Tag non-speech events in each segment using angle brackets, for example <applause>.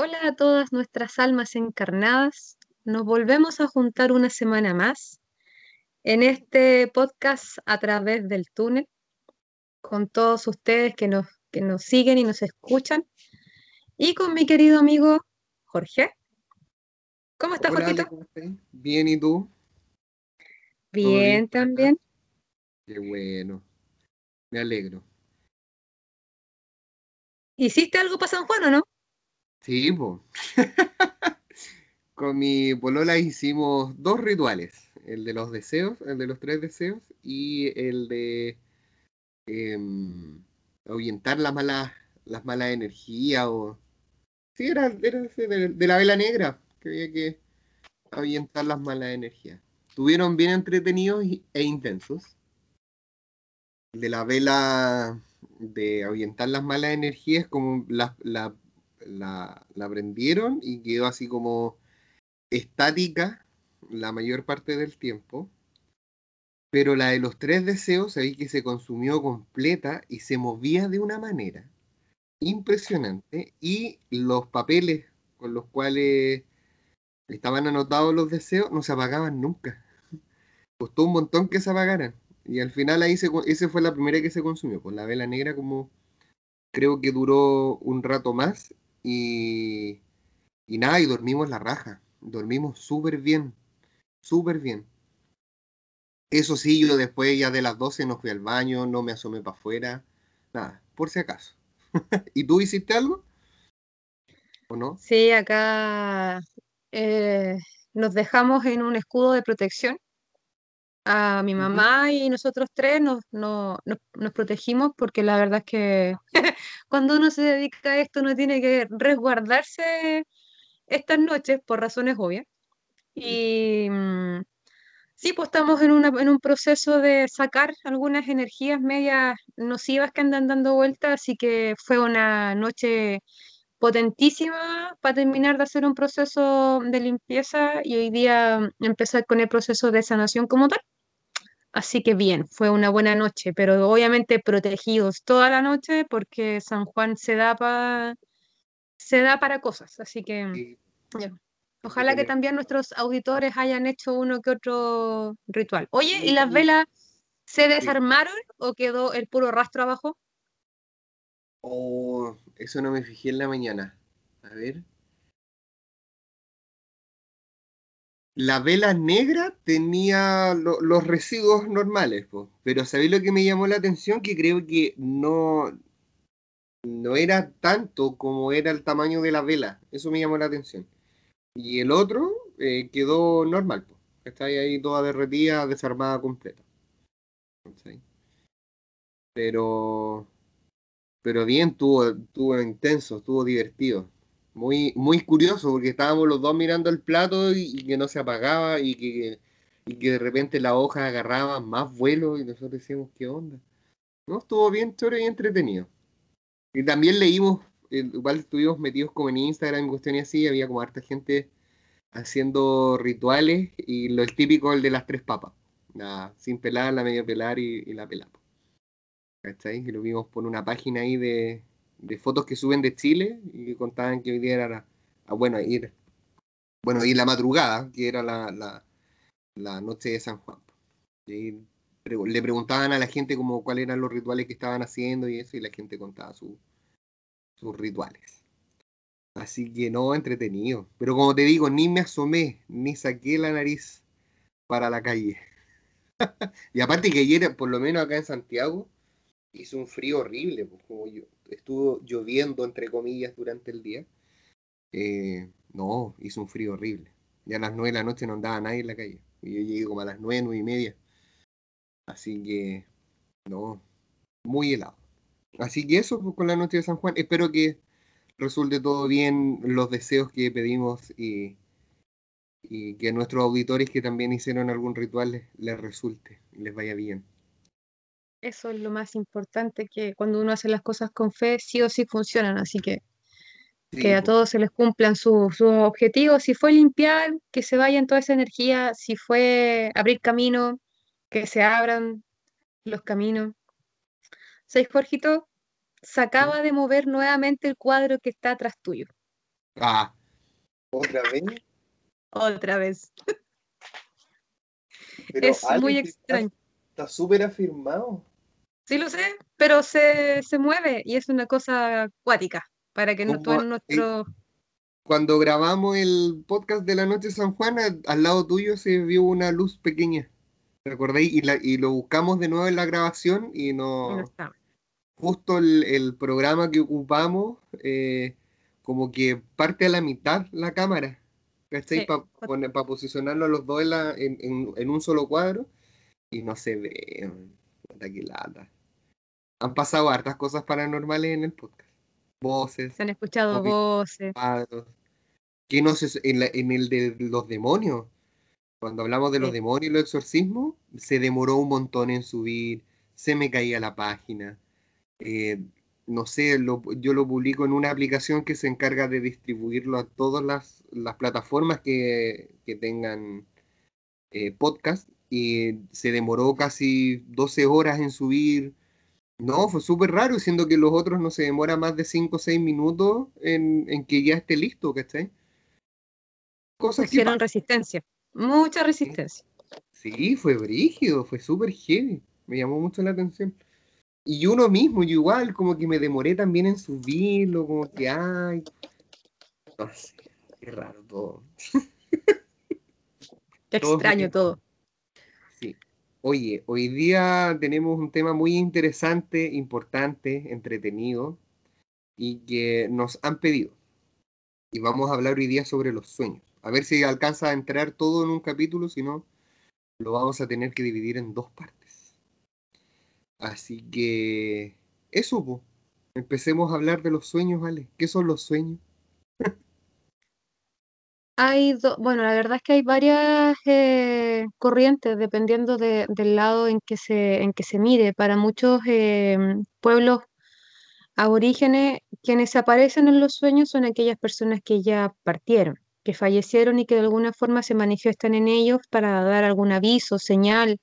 Hola a todas nuestras almas encarnadas. Nos volvemos a juntar una semana más en este podcast a través del túnel con todos ustedes que nos, que nos siguen y nos escuchan y con mi querido amigo Jorge. ¿Cómo estás, Hola, Jorgito? Ale, ¿cómo estás? Bien, ¿y tú? ¿Todo bien Bien también. Qué bueno, me alegro. ¿Hiciste algo para San Juan o no? Sí, pues. <laughs> Con mi polola hicimos dos rituales, el de los deseos, el de los tres deseos, y el de em, ahuyentar las malas, las malas energías. Sí, era, era de, la vela negra, que había que ahuyentar las malas energías. Estuvieron bien entretenidos e intensos. El de la vela de ahuyentar las malas energías, como la, la, la prendieron y quedó así como estática la mayor parte del tiempo. Pero la de los tres deseos, sabéis que se consumió completa y se movía de una manera impresionante. Y los papeles con los cuales estaban anotados los deseos no se apagaban nunca. Costó un montón que se apagaran. Y al final ahí se, fue la primera que se consumió. Pues la vela negra como creo que duró un rato más y, y nada, y dormimos la raja. Dormimos súper bien, súper bien. Eso sí, yo después ya de las 12 no fui al baño, no me asomé para afuera, nada, por si acaso. <laughs> ¿Y tú hiciste algo o no? Sí, acá eh, nos dejamos en un escudo de protección. A mi mamá y nosotros tres nos, no- nos, nos protegimos porque la verdad es que <laughs> cuando uno se dedica a esto uno tiene que resguardarse estas noches por razones obvias. Y mm, sí, pues estamos en, una, en un proceso de sacar algunas energías medias nocivas que andan dando vueltas, así que fue una noche potentísima para terminar de hacer un proceso de limpieza y hoy día mm, empezar con el proceso de sanación como tal. Así que bien, fue una buena noche, pero obviamente protegidos toda la noche porque San Juan se da, pa- se da para cosas. Así que Sí, ya. Ojalá que también nuestros auditores hayan hecho uno que otro ritual. Oye, ¿y las velas se sí. desarmaron o quedó el puro rastro abajo? Oh, eso no me fijé en la mañana. A ver. La vela negra tenía lo- los residuos normales. Pero ¿sabéis lo que me llamó la atención? Que creo que no, no era tanto como era el tamaño de la vela. Eso me llamó la atención. Y el otro eh, quedó normal, po. Está ahí toda derretida, desarmada completa. Pero, pero bien, estuvo, estuvo intenso, estuvo divertido. Muy, muy curioso, porque estábamos los dos mirando el plato y, y que no se apagaba y que, y que de repente las hojas agarraban más vuelo y nosotros decíamos, ¿qué onda? No, estuvo bien chévere y entretenido. Y también leímos, eh, igual estuvimos metidos como en Instagram y cuestiones así, había como harta gente haciendo rituales y lo típico, el de las tres papas. La sin pelar, la medio pelar y, y la pelada. ¿Cachai? Que lo vimos por una página ahí de, de fotos que suben de Chile y que contaban que hoy día era la, ah, bueno, ir, bueno, ir la madrugada, que era la, la, noche de San Juan. Y le preguntaban a la gente como cuáles eran los rituales que estaban haciendo y eso, y la gente contaba su- sus rituales. Así que no, entretenido. Pero como te digo, ni me asomé, ni saqué la nariz para la calle. <laughs> Y aparte que ayer, por lo menos acá en Santiago, hizo un frío horrible, pues como yo, estuvo lloviendo entre comillas durante el día. Eh, no, hizo un frío horrible. Ya a las nueve de la noche no andaba nadie en la calle. Y yo llegué como a las nueve, nueve y media. Así que, no, muy helado. Así que eso pues, con la noche de San Juan. Espero que resulte todo bien, los deseos que pedimos y, y que a nuestros auditores que también hicieron algún ritual les, les resulte y les vaya bien. Eso es lo más importante, que cuando uno hace las cosas con fe, sí o sí funcionan. Así que que a todos se les cumplan sus sus objetivos. Si fue limpiar, que se vayan toda esa energía. Si fue abrir camino, que se abran los caminos. ¿Sabes, Jorgito? Se acaba de mover nuevamente el cuadro que está atrás tuyo. Ah, ¿otra vez? Otra vez. es muy extraño. Está súper afirmado. Sí, lo sé, pero se, mueve y es una cosa acuática para que no todo nuestro... Cuando grabamos el podcast de la noche San Juan, al lado tuyo se vio una luz pequeña. ¿Recordáis? Y, y lo buscamos de nuevo en la grabación y no... Justo el, programa que ocupamos, eh, como que parte a la mitad la cámara. ¿Cachai? Para posicionarlo a los dos en, un solo cuadro. Y no se ve. lata. Han pasado hartas cosas paranormales en el podcast. Voces. Se han escuchado voces. Que no sé, en, en el de los demonios cuando hablamos de los demonios y los exorcismos, se demoró un montón en subir, se me caía la página. Eh, no sé, yo lo publico en una aplicación que se encarga de distribuirlo a todas las, plataformas que, tengan eh, podcast y se demoró casi 12 horas en subir. No, fue súper raro, siendo que los otros no se demora más de 5 o 6 minutos en, que ya esté listo, ¿cachai? Cosas Hicieron resistencia. Mucha resistencia. Sí, fue brígido, fue súper heavy. Me llamó mucho la atención. Y uno mismo, yo igual, como que me demoré también en subirlo, como que, ay. No sé, qué raro todo. Qué extraño todo. Oye, hoy día tenemos un tema muy interesante, importante, entretenido, y que nos han pedido. Y vamos a hablar hoy día sobre los sueños. A ver si alcanza a entrar todo en un capítulo, si no, lo vamos a tener que dividir en dos partes. Así que eso, empecemos a hablar de los sueños, ¿vale? ¿Qué son los sueños? Hay bueno, la verdad es que hay varias eh, corrientes dependiendo del lado en que se, en que se mire. Para muchos eh, pueblos aborígenes, quienes aparecen en los sueños son aquellas personas que ya partieron que fallecieron y que de alguna forma se manifiestan en ellos para dar algún aviso, señal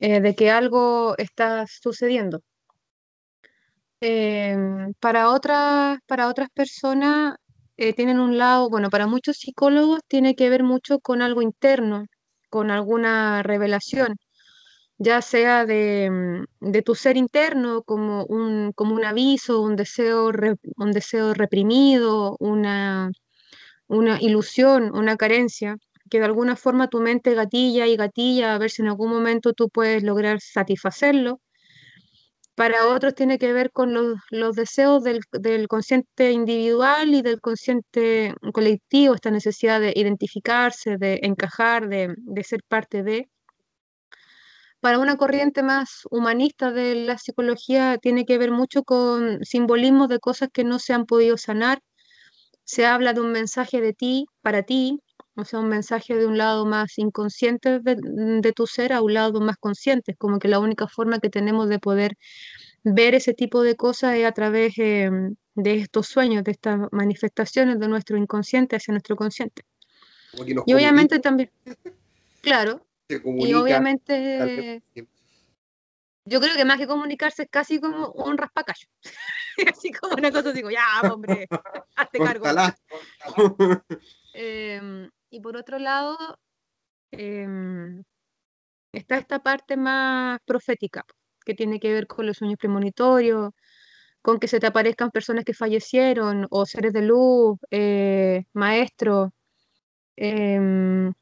eh, de que algo está sucediendo. Em, para, otras, para otras personas eh, tienen un lado, bueno, para muchos psicólogos tiene que ver mucho con algo interno, con alguna revelación, ya sea de, mm, de tu ser interno como un, como un aviso, un deseo, un deseo reprimido, una una ilusión, una carencia, que de alguna forma tu mente gatilla y gatilla a ver si en algún momento tú puedes lograr satisfacerlo. Para otros tiene que ver con los, deseos del, consciente individual y del consciente colectivo, esta necesidad de identificarse, de encajar, de, de ser parte de. Para una corriente más humanista de la psicología tiene que ver mucho con simbolismos de cosas que no se han podido sanar se habla de un mensaje de ti, para ti, o sea, un mensaje de un lado más inconsciente de, tu ser a un lado más consciente. Como que la única forma que tenemos de poder ver ese tipo de cosas es a través em, de estos sueños, de estas manifestaciones de nuestro inconsciente hacia nuestro consciente. Y obviamente también, claro, y obviamente yo creo que más que comunicarse es casi como un raspacayo. <laughs> así como una cosa, digo, ya, hombre, hazte cargo. Em, y por otro lado, em, está esta parte más profética, que tiene que ver con los sueños premonitorios, con que se te aparezcan personas que fallecieron, o seres de luz, eh, maestros. Em,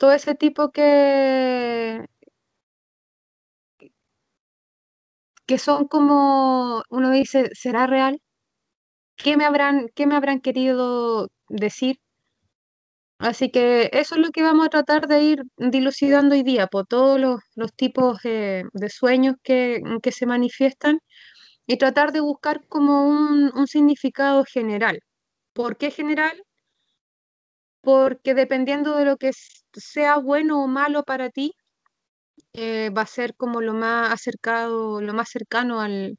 todo ese tipo que que son como, uno dice, ¿será real? ¿Qué me habrán, qué me habrán querido decir? Así que eso es lo que vamos a tratar de ir dilucidando hoy día, por todos los, tipos de sueños que, se manifiestan y tratar de buscar como un, un significado general. ¿Por qué general? Porque dependiendo de lo que sea bueno o malo para ti, eh, va a ser como lo más acercado, lo más cercano al,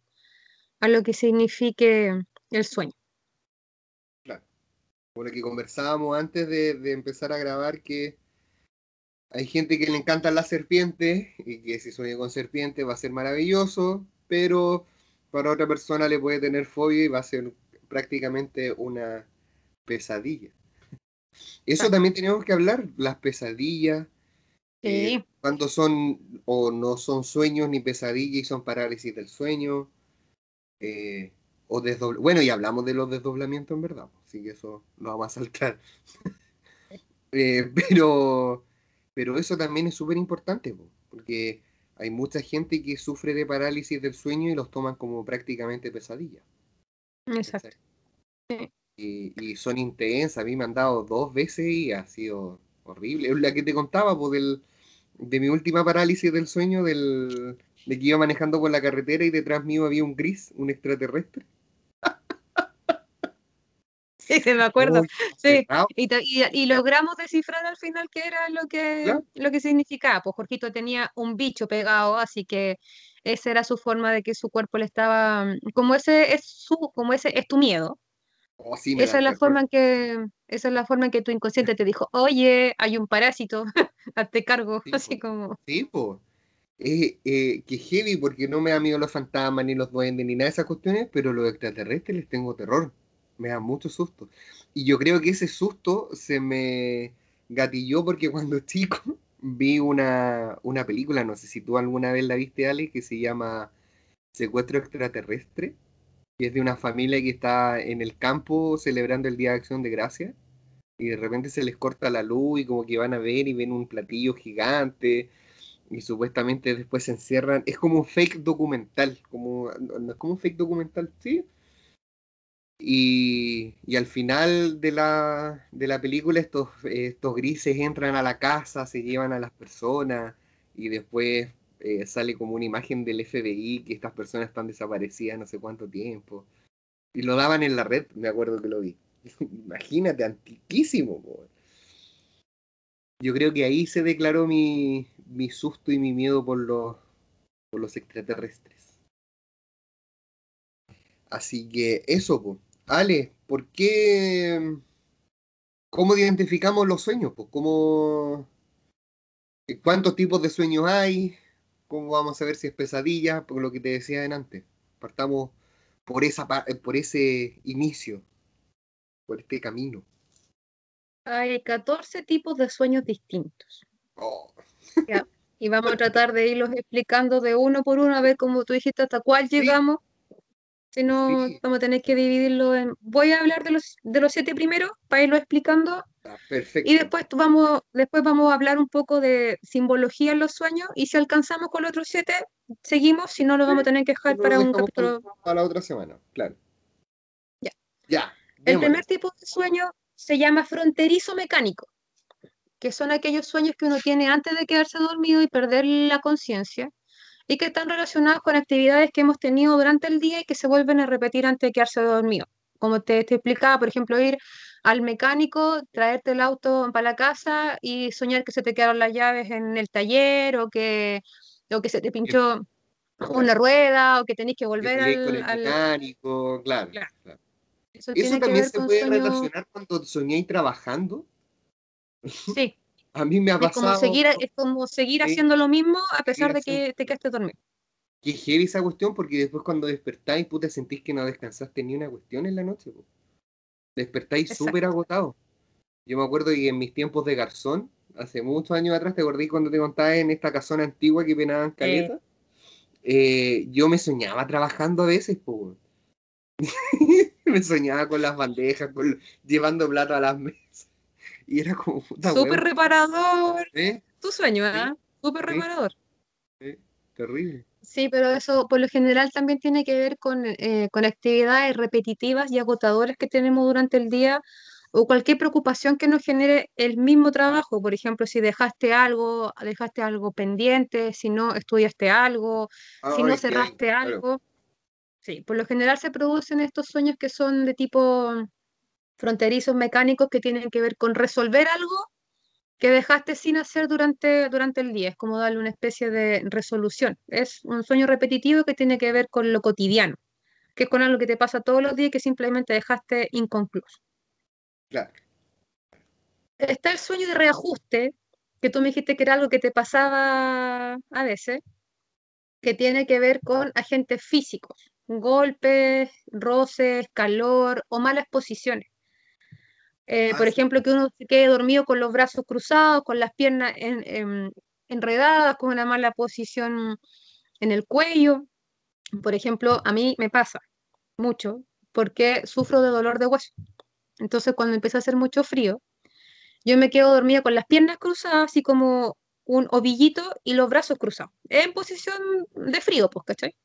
a lo que signifique el sueño. Claro. Por lo que conversábamos antes de, empezar a grabar, que hay gente que le encantan las serpientes y que si sueña con serpientes va a ser maravilloso, pero para otra persona le puede tener fobia y va a ser prácticamente una pesadilla. Eso también tenemos que hablar, las pesadillas, eh, cuando son o no son sueños ni pesadillas y son parálisis del sueño, eh, o Bueno, y hablamos de los desdoblamientos en verdad, así que eso lo vamos a saltar. <laughs> Eh, pero, pero eso también es súper importante, porque hay mucha gente que sufre de parálisis del sueño y los toman como prácticamente pesadillas. Exacto. Y, son intensas, a mí me han dado dos veces y ha sido horrible. Es la que te contaba, pues, del, de mi última parálisis del sueño, del, de que iba manejando por la carretera y detrás mío había un gris, un extraterrestre. <laughs> Sí, me acuerdo. sí. Y, logramos descifrar al final qué era lo que, lo que significaba. Pues Jorgito tenía un bicho pegado, así que esa era su forma de que su cuerpo le estaba. Como ese es su, como ese es tu miedo. Oh, esa es la forma en que, esa es la forma en que tu inconsciente te dijo, oye, hay un parásito, <laughs> hazte cargo, así como. Sí, pues. Eh, que heavy porque no me da miedo los fantasmas, ni los duendes, ni nada de esas cuestiones, pero los extraterrestres les tengo terror. Me da mucho susto. Y yo creo que ese susto se me gatilló porque cuando <laughs> chico vi una, una película, no sé si tú alguna vez la viste, Ale, que se llama Secuestro extraterrestre y es de una familia que está en el campo celebrando el Día de Acción de Gracia y de repente se les corta la luz y como que van a ver y ven un platillo gigante y supuestamente después se encierran. Es como un fake documental, como, no es como un fake documental, sí. Y, al final de la, de la película estos, estos grises entran a la casa, se llevan a las personas y después eh, sale como una imagen del FBI que estas personas están desaparecidas no sé cuánto tiempo. Y lo daban en la red, me acuerdo que lo vi. <laughs> Imagínate, antiquísimo. Yo creo que ahí se declaró mi, mi susto y mi miedo por los, por los extraterrestres. Así que eso, pues. Ale, ¿por qué? ¿Cómo identificamos los sueños? Pues, ¿Cómo, ¿Cuántos tipos de sueños hay? ¿Cómo vamos a ver si es pesadilla? Por lo que te decía antes. Partamos por, esa, eh, por ese inicio, por este camino. Hay 14 tipos de sueños distintos. Oh. Y vamos a tratar de irlos explicando de uno por uno, a ver cómo tú dijiste hasta cuál llegamos. Si no, vamos a tener que dividirlo en... Voy a hablar de los, de los siete primeros para irlo explicando. Ah, perfecto. Y después vamos, después vamos a hablar un poco de simbología en los sueños y si alcanzamos con los otros siete, seguimos, si no lo vamos a tener que dejar para un capítulo. Para la otra semana, claro. Ya. Ya. El primer tipo de sueño se llama fronterizo mecánico, que son aquellos sueños que uno tiene antes de quedarse dormido y perder la conciencia y que están relacionados con actividades que hemos tenido durante el día y que se vuelven a repetir antes de quedarse dormido. Como te, explicaba, por ejemplo, ir al mecánico, traerte el auto para la casa y soñar que se te quedaron las llaves en el taller o que, o que se te pinchó una rueda o que tenés que volver al, mecánico, claro. Eso, también se puede relacionar cuando soñé trabajando. Sí, A mí me ha pasado. Es como seguir, es como seguir haciendo lo mismo a pesar de que te quedaste dormido. Qué heavy esa cuestión, porque después cuando despertáis, puta, sentís que no descansaste ni una cuestión en la noche. Despertáis súper agotado. Yo me acuerdo que en mis tiempos de garzón, hace muchos años atrás, te acordé cuando te contaba en esta casona antigua que penaban caleta. Eh, yo me soñaba trabajando a veces, pues. <laughs> me soñaba con las bandejas, llevando plato a las mesas. Y era como Súper reparador. Tu sueño, ¿eh? Súper reparador. Terrible. Sí, pero eso por lo general también tiene que ver con, eh, con actividades repetitivas y agotadoras que tenemos durante el día o cualquier preocupación que nos genere el mismo trabajo. Por ejemplo, si dejaste algo, dejaste algo pendiente, si no estudiaste algo, si no cerraste algo. Sí, por lo general se producen estos sueños que son de tipo fronterizos mecánicos que tienen que ver con resolver algo que dejaste sin hacer durante, durante el día. Es como darle una especie de resolución. Es un sueño repetitivo que tiene que ver con lo cotidiano, que es con algo que te pasa todos los días y que simplemente dejaste inconcluso. Claro. Está el sueño de reajuste, que tú me dijiste que era algo que te pasaba a veces, que tiene que ver con agentes físicos golpes, roces, calor o malas posiciones. Eh, por Ah, ejemplo, que uno se quede dormido con los brazos cruzados, con las piernas en- en- enredadas, con una mala posición en el cuello. Por ejemplo, a mí me pasa mucho porque sufro de dolor de hueso. Entonces, cuando empieza a hacer mucho frío, yo me quedo dormida con las piernas cruzadas, así como un ovillito y los brazos cruzados, en posición de frío, pues, ¿cachai?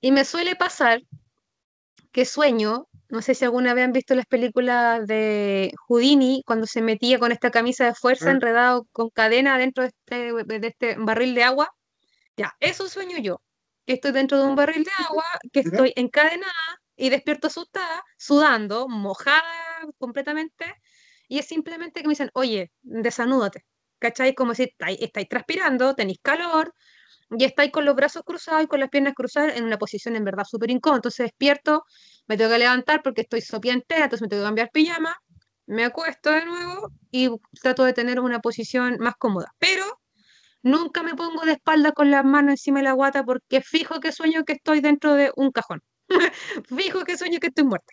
Y me suele pasar que sueño, no sé si alguna vez han visto las películas de Houdini, cuando se metía con esta camisa de fuerza ah, enredado con cadena dentro de este, de este barril de agua. Ya, eso sueño yo, que estoy dentro de un barril de agua, que estoy encadenada y despierto asustada, sudando, mojada completamente, y es simplemente que me dicen, oye, desanúdate, ¿cachai? Como si estáis, estáis transpirando, tenéis calor, y estáis con los brazos cruzados y con las piernas cruzadas en una posición en verdad súper incómoda. Entonces despierto, me tengo que levantar porque estoy sopia entera, entonces me tengo que cambiar pijama, me acuesto de nuevo y trato de tener una posición más cómoda. Pero nunca me pongo de espalda con las manos encima de la guata porque fijo que sueño que estoy dentro de un cajón. <laughs> Fijo que sueño que estoy muerta.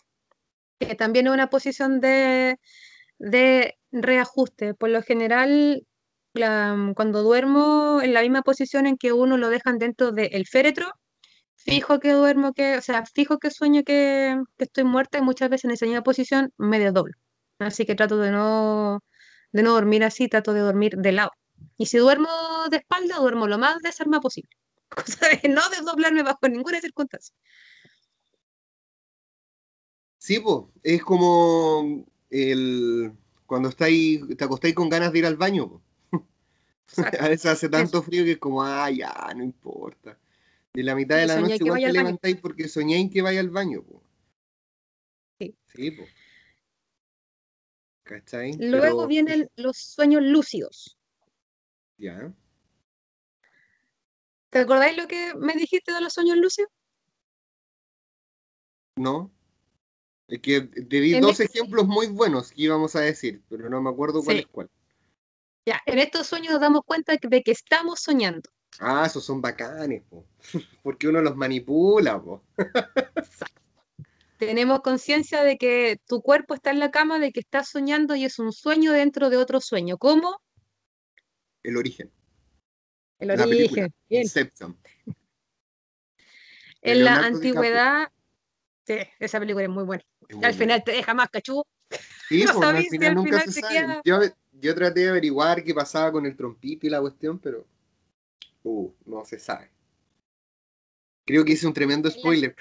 Que también es una posición de, de reajuste. Por lo general, la- cuando duermo en la misma posición en que uno lo dejan dentro del féretro, fijo que duermo, que, o sea, fijo que sueño que, estoy muerta y muchas veces en esa misma posición me desdoblo. Así que trato de no, de no dormir así, trato de dormir de lado. Y si duermo de espalda, duermo lo más desarmado posible. <laughs> Cosa de no desdoblarme bajo ninguna circunstancia. Sí, pues, es como el cuando estáis, te acostáis con ganas de ir al baño, po. <laughs> A veces hace Eso. tanto frío que es como, ah, ya, no importa. Y en la mitad de la noche igual te levantáis porque soñáis que vaya al baño, po. Sí. Sí, pues, ¿cachai? Luego Pero, vienen los sueños lúcidos. ya, ¿Te acordáis lo que me dijiste de los sueños lúcidos? no. Es que te di En dos este, ejemplos muy buenos que íbamos a decir, pero no me acuerdo cuál sí, es cuál. Ya, en estos sueños nos damos cuenta de que estamos soñando. Ah, esos son bacanes, po. <laughs> Porque uno los manipula, po. Exacto. Tenemos conciencia de que tu cuerpo está en la cama, de que estás soñando y es un sueño dentro de otro sueño. ¿Cómo? El origen. El La origen. Inception, <laughs> En la antigüedad, sí, esa película es muy buena. Es Y muy al buena. final te deja más cachú. Sí, <laughs> No pues no, al si final al nunca se te sabe. queda. Yo, yo traté de averiguar qué pasaba con el trompito y la cuestión, pero uh, no se sabe. Creo que hice un tremendo spoiler.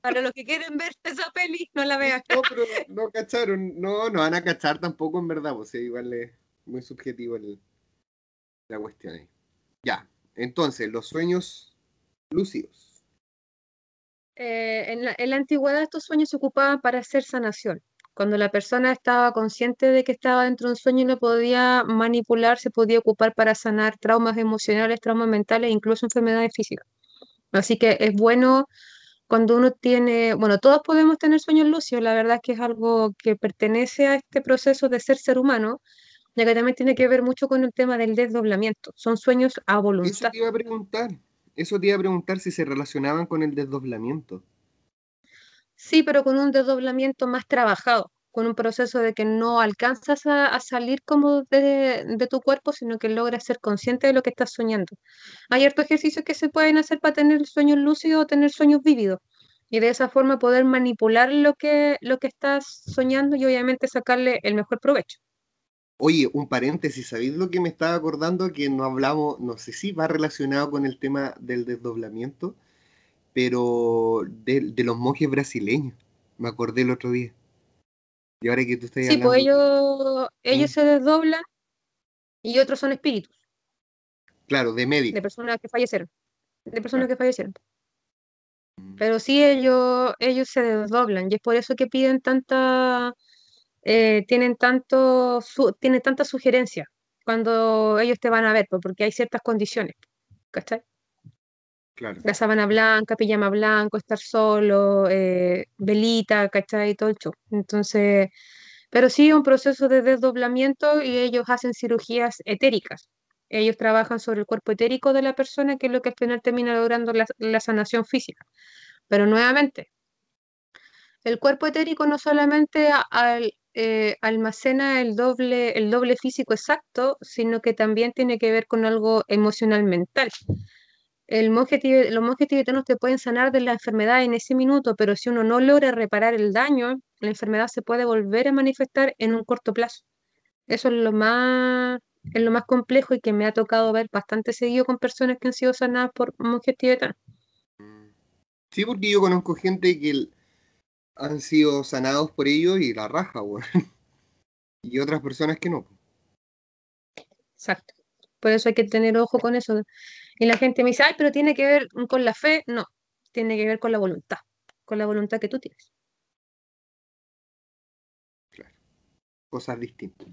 Para los que quieren ver esa peli, no la vean. No, pero no cacharon. No, no van a cachar tampoco en verdad, pues sí, igual es muy subjetivo el- la cuestión ahí. Ya, entonces, los sueños lúcidos. Eh, en la, en la antigüedad estos sueños se ocupaban para hacer sanación. Cuando la persona estaba consciente de que estaba dentro de un sueño y lo podía manipular, se podía ocupar para sanar traumas emocionales, traumas mentales, incluso enfermedades físicas. Así que es bueno cuando uno tiene, bueno, todos podemos tener sueños lúcidos, la verdad es que es algo que pertenece a este proceso de ser ser humano, ya que también tiene que ver mucho con el tema del desdoblamiento. Son sueños a Eso voluntad. te iba a preguntar. Eso te iba a preguntar si se relacionaban con el desdoblamiento. Sí, pero con un desdoblamiento más trabajado, con un proceso de que no alcanzas a, salir como de, de tu cuerpo, sino que logras ser consciente de lo que estás soñando. Hay hartos ejercicios que se pueden hacer para tener sueños lúcidos o tener sueños vívidos. Y de esa forma poder manipular lo que, lo que estás soñando y obviamente sacarle el mejor provecho. Oye, un paréntesis, ¿sabéis lo que me estaba acordando? Que no hablamos, no sé si va relacionado con el tema del desdoblamiento, pero de, de los monjes brasileños. Me acordé el otro día. Y ahora que tú estás Sí, pues hablando, ellos, ellos Mm. se desdoblan y otros son espíritus claro, de de médico. personas que fallecieron, de personas Claro. que fallecieron. Mm. Pero sí, ellos, ellos se desdoblan y es por eso que piden tanta, eh, tienen tanto, su- tienen tanta sugerencia cuando ellos te van a ver, pues, porque hay ciertas condiciones, ¿cachai? La sábana blanca, pijama blanco, estar solo, eh, velita, ¿cachai? Todo el show. Entonces, pero sí un proceso de desdoblamiento y ellos hacen cirugías etéricas. Ellos trabajan sobre el cuerpo etérico de la persona, que es lo que al final termina logrando la, sanación física. Pero nuevamente, el cuerpo etérico no solamente eh, almacena el doble, el doble físico exacto, sino que también tiene que ver con algo emocional mental el monje, los monjes tibetanos te pueden sanar de la enfermedad en ese minuto, pero si uno no logra reparar el daño, la enfermedad se puede volver a manifestar en un corto plazo. Eso es lo más, es lo más complejo y que me ha tocado ver bastante seguido con personas que han sido sanadas por monjes tibetanos. Sí, porque yo conozco gente que han sido sanados por ellos y la raja, güey. y otras personas que no. Exacto. Por eso hay que tener ojo con eso. Y la gente me dice, ay, pero tiene que ver con la fe. No, tiene que ver con la voluntad, con la voluntad que tú tienes. Claro, cosas distintas.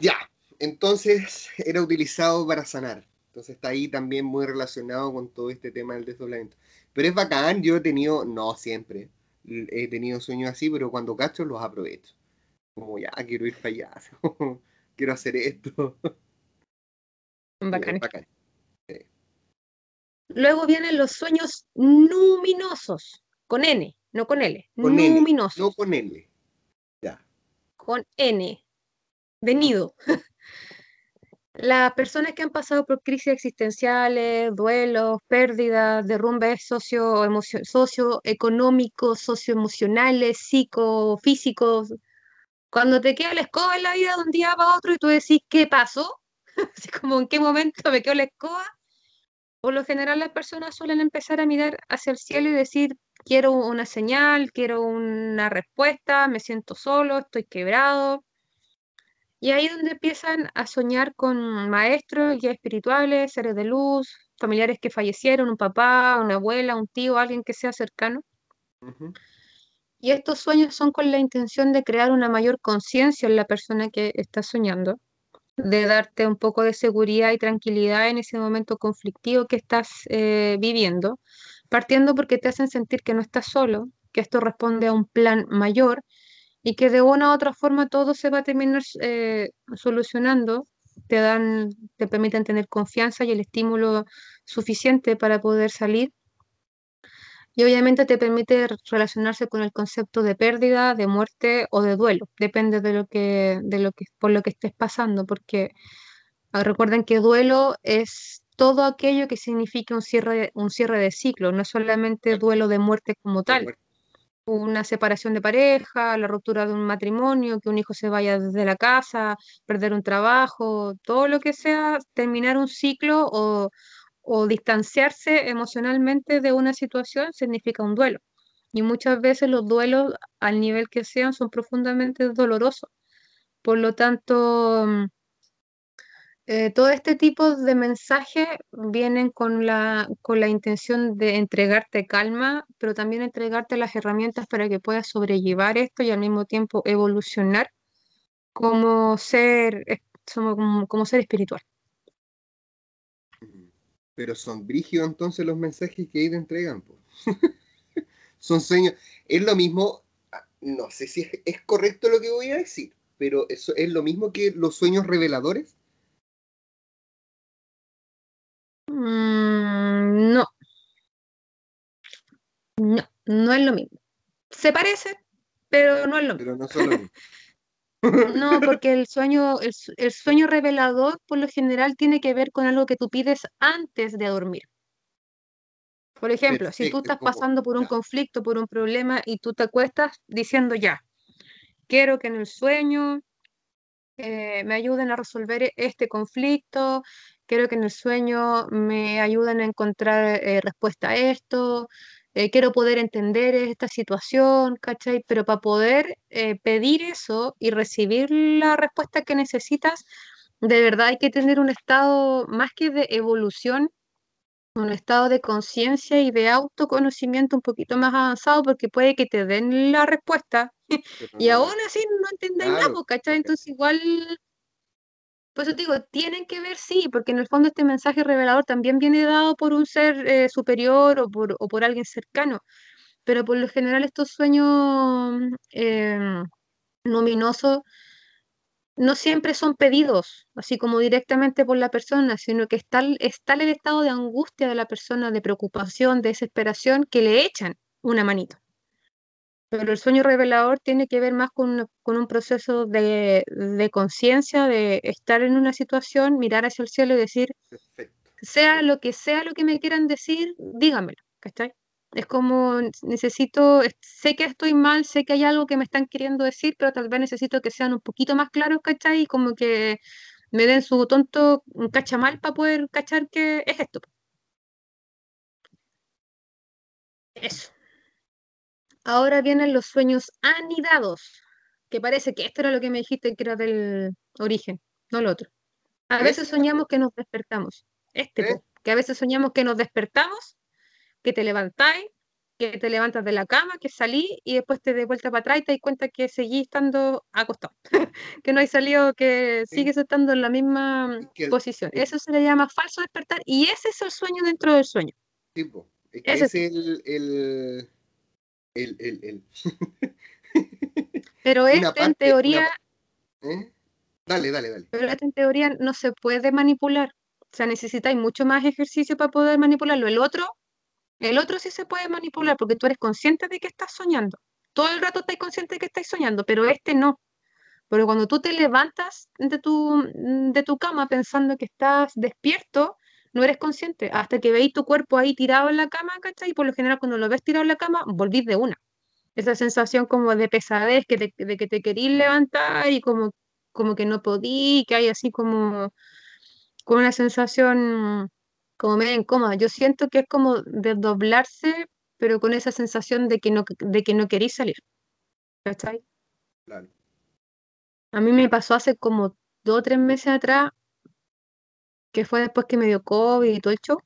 Ya, entonces era utilizado para sanar. Entonces está ahí también muy relacionado con todo este tema del desdoblamiento. Pero es bacán, yo he tenido, no siempre, he tenido sueños así, pero cuando cacho los aprovecho. Como ya, quiero ir para allá, <laughs> quiero hacer esto. Bacán. Luego vienen los sueños luminosos, con N, no con L. luminosos. no con L. Ya. Con N. Venido. Las <laughs> personas que han pasado por crisis existenciales, duelos, pérdidas, derrumbes socio socioeconómicos, socioemocionales, psicofísicos, cuando te queda la escoba en la vida de un día para otro y tú decís, ¿qué pasó? <laughs> Así como, ¿en qué momento me quedó la escoba? Por lo general las personas suelen empezar a mirar hacia el cielo y decir, quiero una señal, quiero una respuesta, me siento solo, estoy quebrado. Y ahí es donde empiezan a soñar con maestros, guías espirituales, seres de luz, familiares que fallecieron, un papá, una abuela, un tío, alguien que sea cercano. Y estos sueños son con la intención de crear una mayor conciencia en la persona que está soñando de darte un poco de seguridad y tranquilidad en ese momento conflictivo que estás eh, viviendo, partiendo porque te hacen sentir que no estás solo, que esto responde a un plan mayor y que de una u otra forma todo se va a terminar eh, solucionando, te dan, te permiten tener confianza y el estímulo suficiente para poder salir y obviamente te permite relacionarse con el concepto de pérdida, de muerte o de duelo, depende de lo que, de lo que, por lo que estés pasando, porque ah, recuerden que duelo es todo aquello que significa un cierre, un cierre de ciclo, no solamente duelo de muerte como tal. Una separación de pareja, la ruptura de un matrimonio, que un hijo se vaya desde la casa, perder un trabajo, todo lo que sea, terminar un ciclo o, o distanciarse emocionalmente de una situación significa un duelo. Y muchas veces los duelos, al nivel que sean, son profundamente dolorosos. Por lo tanto, mm, eh, todo este tipo de mensajes vienen con la, con la intención de entregarte calma, pero también entregarte las herramientas para que puedas sobrellevar esto y al mismo tiempo evolucionar como ser, como, como ser espiritual. Pero son brígidos entonces los mensajes que ahí te entregan. <laughs> son sueños. Es lo mismo, ah, no sé si es, correcto lo que voy a decir, pero eso es lo mismo que los sueños reveladores. Mm, no. No, no es lo mismo. Se parece, pero no es lo mismo. Pero no son lo mismo. <laughs> No, porque el sueño, el, sueño revelador por lo general tiene que ver con algo que tú pides antes de dormir. Por <laughs> ejemplo, si tú estás pasando por un conflicto, por un problema y tú te acuestas diciendo ya, quiero que en el sueño eh, me ayuden a resolver este conflicto, quiero que en el sueño me ayuden a encontrar eh, respuesta a esto, eh, quiero poder entender esta situación, ¿cachai? Pero para poder eh, pedir eso y recibir la respuesta que necesitas, de verdad hay que tener un estado más que de evolución, un estado de conciencia y de autoconocimiento un poquito más avanzado, porque puede que te den la respuesta y aún así no entendáis nada, pues, ¿cachai? Entonces igual por eso digo, tienen que ver, sí, porque en el fondo este mensaje revelador también viene dado por un ser eh, superior o por, o por, alguien cercano, pero por lo general estos sueños eh, luminosos no siempre son pedidos, así como directamente por la persona, sino que está, está el estado de angustia de la persona, de preocupación, de desesperación, que le echan una manito. Pero el sueño revelador tiene que ver más con, un proceso de, conciencia, de estar en una situación, mirar hacia el cielo y decir, sea lo que sea lo que me quieran decir, dígamelo, ¿cachai? Es como necesito, sé que estoy mal, sé que hay algo que me están queriendo decir, pero tal vez necesito que sean un poquito más claros, ¿cachai? Y como que me den su tonto cachamal para poder cachar que es esto. Eso. Ahora vienen los sueños anidados, que parece que esto era lo que me dijiste que era del origen, no lo otro. A veces soñamos que nos despertamos. Este, ¿Eh? que a veces soñamos que nos despertamos que te levantáis, que te levantas de la cama, que salí y después te de vuelta para atrás y te das cuenta que seguís estando acostado, <laughs> que no hay salido, que sigues estando en la misma posición. Eso se le llama falso despertar y ese es el sueño dentro del sueño. Tipo, ese es el, el, el, el, Pero <laughs> este en teoría... ¿eh? Dale, dale, dale. Pero este en teoría no se puede manipular. O sea, necesitáis mucho más ejercicio para poder manipularlo. El otro el otro sí se puede manipular porque tú eres consciente de que estás soñando. Todo el rato estás consciente de que estás soñando, pero este no. Pero cuando tú te levantas de tu, de tu cama pensando que estás despierto, no eres consciente. Hasta que veis tu cuerpo ahí tirado en la cama, ¿cachai? Y por lo general cuando lo ves tirado en la cama, volvís de una. Esa sensación como de pesadez, que de que te querís levantar y como, como que no podí, que hay así como, como una sensación como medio incómoda. Yo siento que es como desdoblarse, pero con esa sensación de que no, de que no queréis salir. ¿Cachai? Claro. A mí me pasó hace como dos o tres meses atrás, que fue después que me dio COVID y todo el show.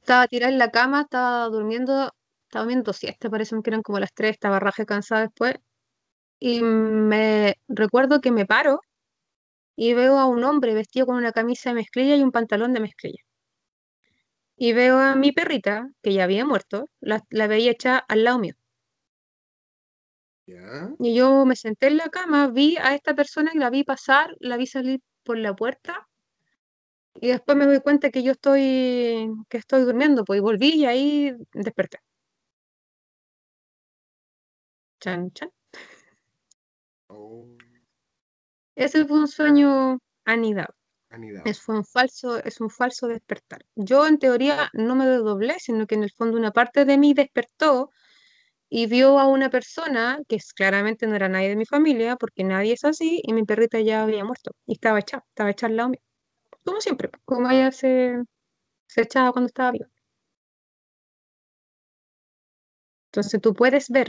Estaba tirada en la cama, estaba durmiendo, estaba viendo siesta, parece que eran como las tres, estaba raje cansada después. Y me recuerdo que me paro y veo a un hombre vestido con una camisa de mezclilla y un pantalón de mezclilla. Y veo a mi perrita, que ya había muerto, la, veía hecha al lado mío. Y yo me senté en la cama, vi a esta persona y la vi pasar, la vi salir por la puerta y después me doy cuenta que yo estoy, que estoy durmiendo, pues volví y ahí desperté. Chan, chan. Oh. Ese fue un sueño anidado. Es, fue un falso, es un falso despertar. Yo en teoría no me doblé, sino que en el fondo una parte de mí despertó y vio a una persona que claramente no era nadie de mi familia, porque nadie es así, y mi perrita ya había muerto y estaba echada, estaba echada al lado mío. Como siempre, como ella se, se echaba cuando estaba viva. Entonces tú puedes ver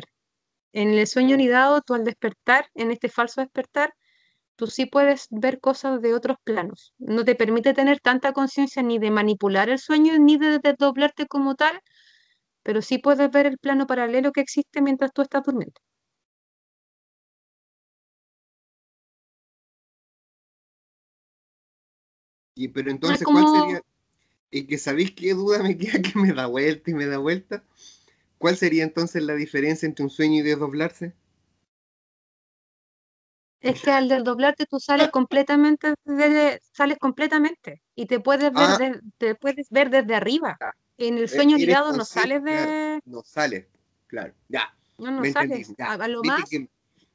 en el sueño anidado, tú al despertar, en este falso despertar, tú sí puedes ver cosas de otros planos. No te permite tener tanta conciencia ni de manipular el sueño ni de desdoblarte como tal, pero sí puedes ver el plano paralelo que existe mientras tú estás durmiendo. Y pero entonces, ¿cuál sería? Y que sabéis qué duda me queda <laughs> que me da vuelta y me da vuelta. ¿Cuál sería entonces la diferencia entre un sueño y desdoblarse? Es que al desdoblarte tú sales completamente, sales completamente y te puedes ver, ah. te puedes ver desde arriba. En el e-, sueño ligado no sales de... no sales, claro, ya. No, no sales. A, lo más...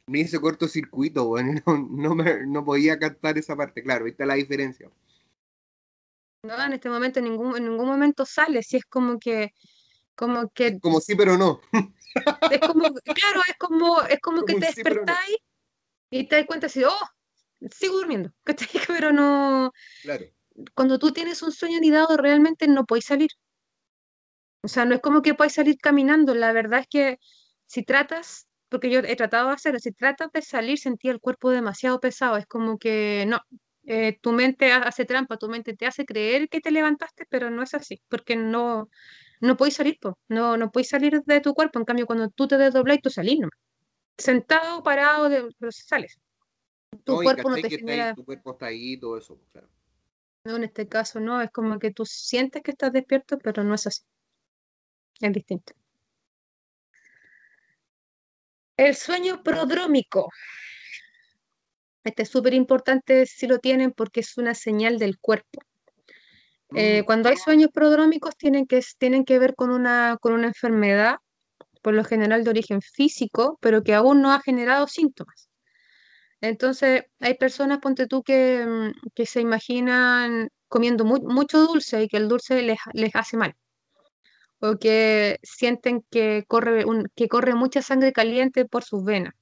me hice cortocircuito, bueno, <laughs> no, no, me, no podía captar esa parte, claro, viste la diferencia. No, en este momento en ningún, en ningún momento sales, si es como que como que como sí pero no <laughs> es como claro es como es como, que te despertáis y te das cuenta así, oh, sigo durmiendo, <laughs> Pero no. Claro. Cuando tú tienes un sueño anidado, realmente no puedes salir. O sea, no es como que puedes salir caminando. La verdad es que si tratas, porque yo he tratado de hacerlo, si tratas de salir, sentí el cuerpo demasiado pesado. Es como que no. Eh, tu mente hace trampa, tu mente te hace creer que te levantaste, pero no es así, porque no, no puedes salir, no, no puedes salir de tu cuerpo. En cambio, cuando tú te desdoblas, tú salís no sentado, parado, de, pero sales. Tu cuerpo no te genera... tu cuerpo está ahí, todo eso, claro. No, en este caso no, es como que tú sientes que estás despierto, pero no es así. Es distinto. El sueño prodrómico. Este es súper importante si lo tienen porque es una señal del cuerpo. Eh, Mm, cuando hay sueños prodrómicos tienen que, tienen que ver con una, con una enfermedad, por lo general de origen físico, pero que aún no ha generado síntomas. Entonces, hay personas, ponte tú, que, mm, que se imaginan comiendo mu- mucho dulce y que el dulce les, les hace mal, o que sienten que corre, un- que corre mucha sangre caliente por sus venas,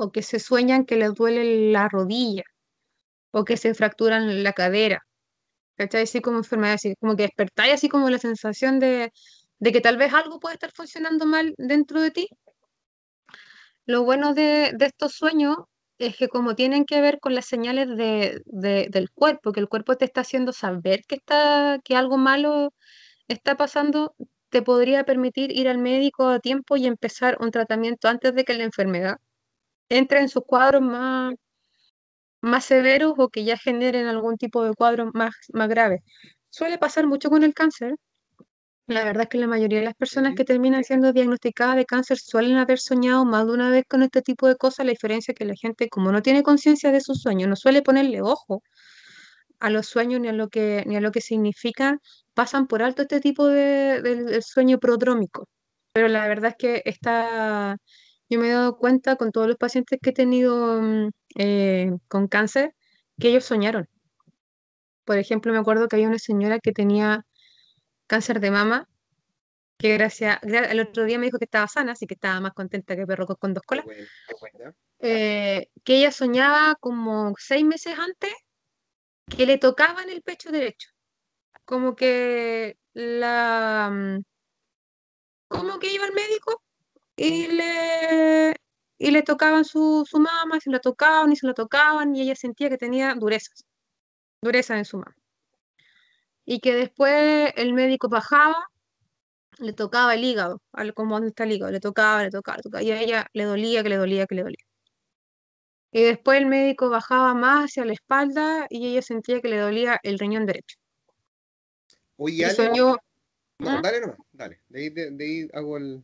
o que se sueñan que les duele la rodilla, o que se fracturan la cadera. ¿Cachai? Así como enfermedad, así como que despertáis así como la sensación de, de que tal vez algo puede estar funcionando mal dentro de ti. Lo bueno de, estos sueños es que como tienen que ver con las señales de- del cuerpo, que el cuerpo te está haciendo saber que está, que algo malo está pasando, te podría permitir ir al médico a tiempo y empezar un tratamiento antes de que la enfermedad entre en sus cuadros más, más severos o que ya generen algún tipo de cuadro más, más grave. Suele pasar mucho con el cáncer. La verdad es que la mayoría de las personas que terminan siendo diagnosticadas de cáncer suelen haber soñado más de una vez con este tipo de cosas. La diferencia es que la gente, como no tiene conciencia de sus sueños, no suele ponerle ojo a los sueños ni a lo que, ni a lo que significan, pasan por alto este tipo de, del del sueño prodrómico. Pero la verdad es que está, yo me he dado cuenta con todos los pacientes que he tenido mm, eh, con cáncer, que ellos soñaron. Por ejemplo, me acuerdo que había una señora que tenía cáncer de mama que gracias, gra- el otro día me dijo que estaba sana, así que estaba más contenta que perro con, dos colas, eh, que ella soñaba como seis meses antes que le tocaba en el pecho derecho, como que la, mm, como que iba al médico y le, y le tocaban su, su mama, y se la tocaban y se la tocaban y ella sentía que tenía durezas, dureza en su mama. Y que después el médico bajaba, le tocaba el hígado, como donde está el hígado, le tocaba, le tocaba, le tocaba, y a ella le dolía, que le dolía, que le dolía. Y después el médico bajaba más hacia la espalda y ella sentía que le dolía el riñón derecho. Oye, Y soñó, no, ¿Mm? dale nomás, dale. De ahí, de, de ahí hago el.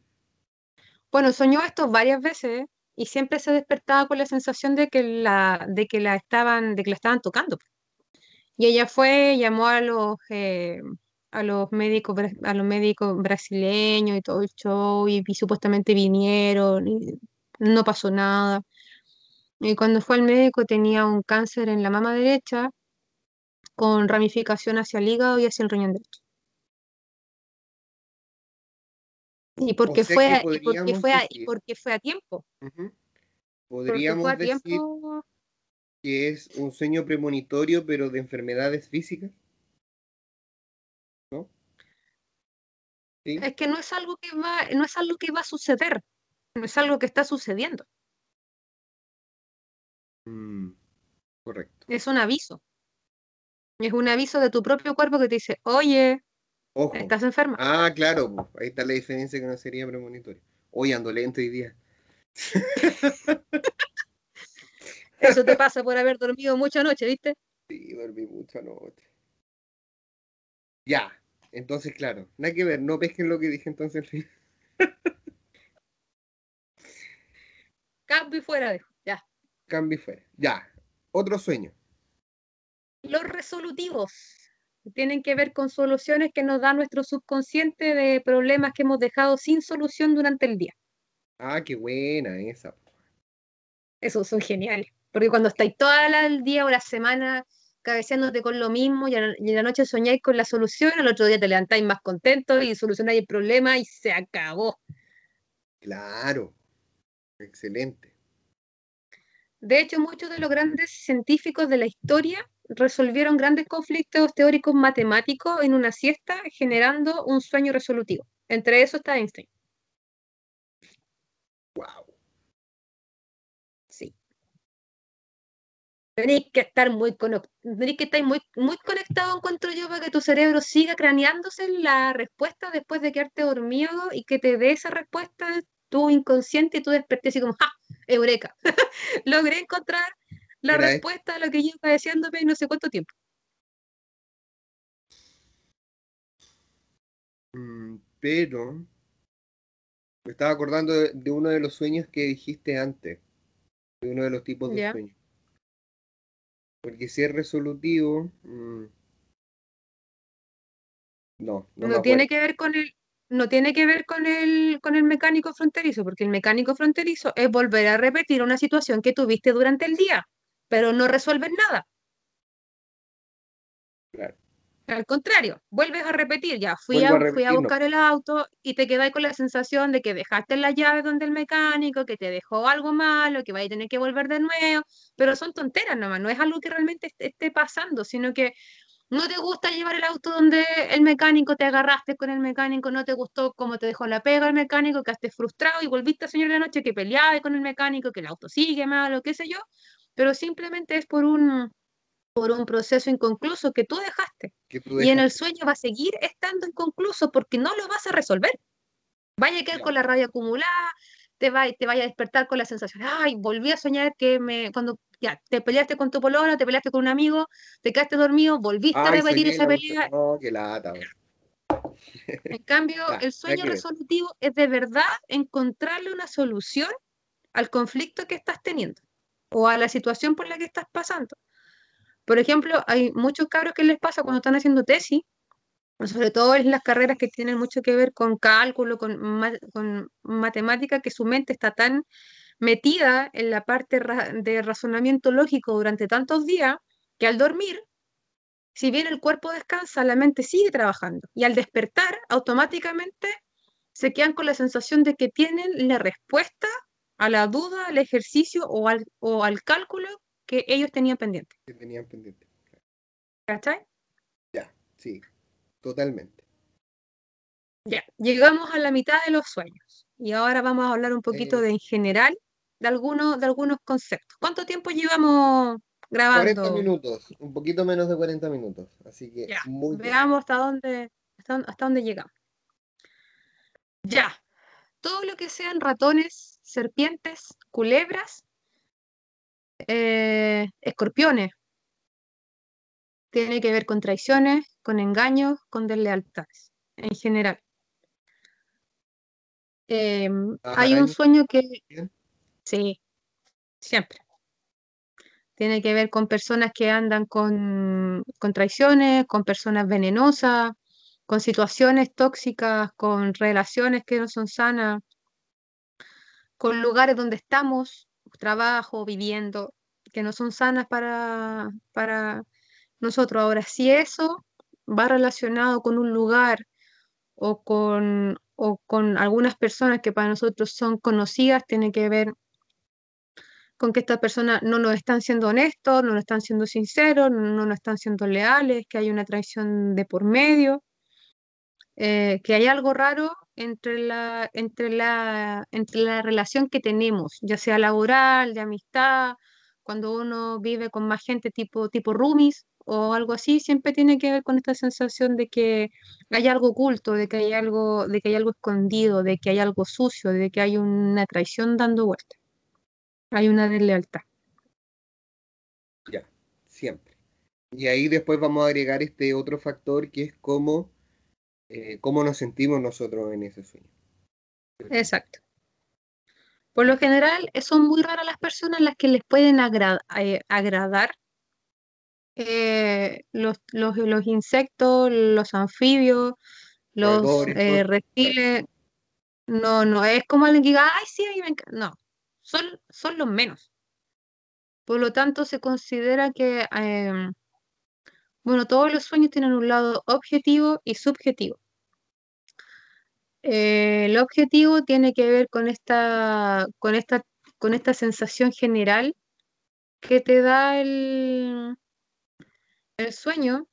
Bueno, soñó esto varias veces y siempre se despertaba con la sensación de que la, de que la estaban, de que la estaban tocando. Y ella fue, llamó a los, eh, a los médicos, a los médicos brasileños y todo el show y, y supuestamente vinieron y no pasó nada. Y cuando fue al médico tenía un cáncer en la mama derecha con ramificación hacia el hígado y hacia el riñón derecho. Y O porque sea que fue, y porque fue a, y porque fue a tiempo, podríamos a decir tiempo, que es un sueño premonitorio, pero de enfermedades físicas, ¿no? Sí. es que no es algo que va, no es algo que va a suceder, no es algo que está sucediendo, Mm, correcto. es un aviso. Es un aviso de tu propio cuerpo que te dice, oye, Ojo. estás enferma. Ah, claro, ahí está la diferencia que no sería premonitorio. Hoy ando lento hoy día. <laughs> Eso te pasa por haber dormido mucha noche, ¿viste? Sí, dormí mucho anoche. Ya, entonces, claro, nada que ver, no pesquen lo que dije entonces. <laughs> Cambio y fuera. Ya. Cambio y fuera. Ya, otro sueño. Los resolutivos tienen que ver con soluciones que nos da nuestro subconsciente de problemas que hemos dejado sin solución durante el día. Ah, qué buena esa. Esos son geniales. Porque cuando estáis todo el día o la semana cabeceándote con lo mismo y a la, noche soñáis con la solución, al otro día te levantáis más contentos y solucionáis el problema y se acabó. Claro. Excelente. De hecho, muchos de los grandes científicos de la historia resolvieron grandes conflictos teóricos matemáticos en una siesta, generando un sueño resolutivo. Entre eso está Einstein. Wow. Sí. Tenéis que estar muy conectado, tenéis que estar muy, muy conectado, encuentro yo, para que tu cerebro siga craneándose la respuesta después de quedarte dormido y que te dé esa respuesta tu inconsciente y tú despertes así como, ¡ja! ¡Eureka! <laughs> Logré encontrar la respuesta a lo que lleva deseándome no sé cuánto tiempo. Mm, pero me estaba acordando de, de uno de los sueños que dijiste antes. De uno de los tipos de sueños. Porque si es resolutivo, mm, no, no, No tiene que ver con el, no tiene que ver con el, con el mecánico fronterizo, porque el mecánico fronterizo es volver a repetir una situación que tuviste durante el día, pero no resuelves nada. Al contrario, vuelves a repetir, ya fui a, fui a buscar el auto y te quedas con la sensación de que dejaste la llave donde el mecánico, que te dejó algo malo, que vais a tener que volver de nuevo, pero son tonteras nomás, no es algo que realmente esté pasando, sino que no te gusta llevar el auto donde el mecánico, te agarraste con el mecánico, no te gustó cómo te dejó la pega el mecánico, que estés frustrado y volviste a de la noche que peleaba con el mecánico, que el auto sigue malo, qué sé yo, pero simplemente es por un por un proceso inconcluso que tú dejaste. Y en el sueño va a seguir estando inconcluso porque no lo vas a resolver. Vaya a quedar con la rabia acumulada, te, va, te vaya a despertar con la sensación, ay, volví a soñar que me, cuando ya te peleaste con tu polona, te peleaste con un amigo, te quedaste dormido, volviste a repetir esa pelea. No, qué lata. <laughs> En cambio, el sueño resolutivo es de verdad encontrarle una solución al conflicto que estás teniendo o a la situación por la que estás pasando. Por ejemplo, hay muchos cabros que les pasa cuando están haciendo tesis, sobre todo en las carreras que tienen mucho que ver con cálculo, con, con matemática, que su mente está tan metida en la parte de razonamiento lógico durante tantos días que al dormir, si bien el cuerpo descansa, la mente sigue trabajando y al despertar automáticamente se quedan con la sensación de que tienen la respuesta a la duda, al ejercicio o al, o al cálculo que ellos tenían pendiente. Que tenían pendiente. ¿Cachai? Ya, sí, totalmente. Ya, llegamos a la mitad de los sueños y ahora vamos a hablar un poquito de en general de algunos, de algunos conceptos. ¿Cuánto tiempo llevamos grabando? 40 minutos, un poquito menos de 40 minutos, así que veamos hasta dónde, hasta dónde llegamos. Ya, todo lo que sean ratones, serpientes, culebras, eh, escorpiones. Tiene que ver con traiciones, con engaños, con deslealtades, en general. Em, hay un sueño que... Sí, siempre. Tiene que ver con personas que andan con, con traiciones, con personas venenosas, con situaciones tóxicas, con relaciones que no son sanas, con lugares donde estamos, trabajo, viviendo, que no son sanas para, para nosotros. Ahora, si eso va relacionado con un lugar o con, o con algunas personas que para nosotros son conocidas, tiene que ver con que estas personas no nos están siendo honestos, no nos están siendo sinceros, no nos están siendo leales, que hay una traición de por medio, eh, que hay algo raro entre la, entre, la, entre la relación que tenemos, ya sea laboral, de amistad, cuando uno vive con más gente tipo, tipo roomies o algo así, siempre tiene que ver con esta sensación de que hay algo oculto, de que hay algo, de que hay algo escondido, de que hay algo sucio, de que hay una traición dando vuelta. Hay una deslealtad. Ya, siempre. Y ahí después vamos a agregar este otro factor que es cómo eh, cómo nos sentimos nosotros en ese sueño. Exacto. Por lo general, son muy raras las personas las que les pueden eh, agradar eh, los, insectos, los anfibios, los reptiles. No, no, es como alguien que diga, ay, sí, a mí me encanta. No, son, son los menos. Por lo tanto, se considera que em, bueno, todos los sueños tienen un lado objetivo y subjetivo. Eh, el objetivo tiene que ver con esta, con esta, con esta sensación general que te da el, sueño,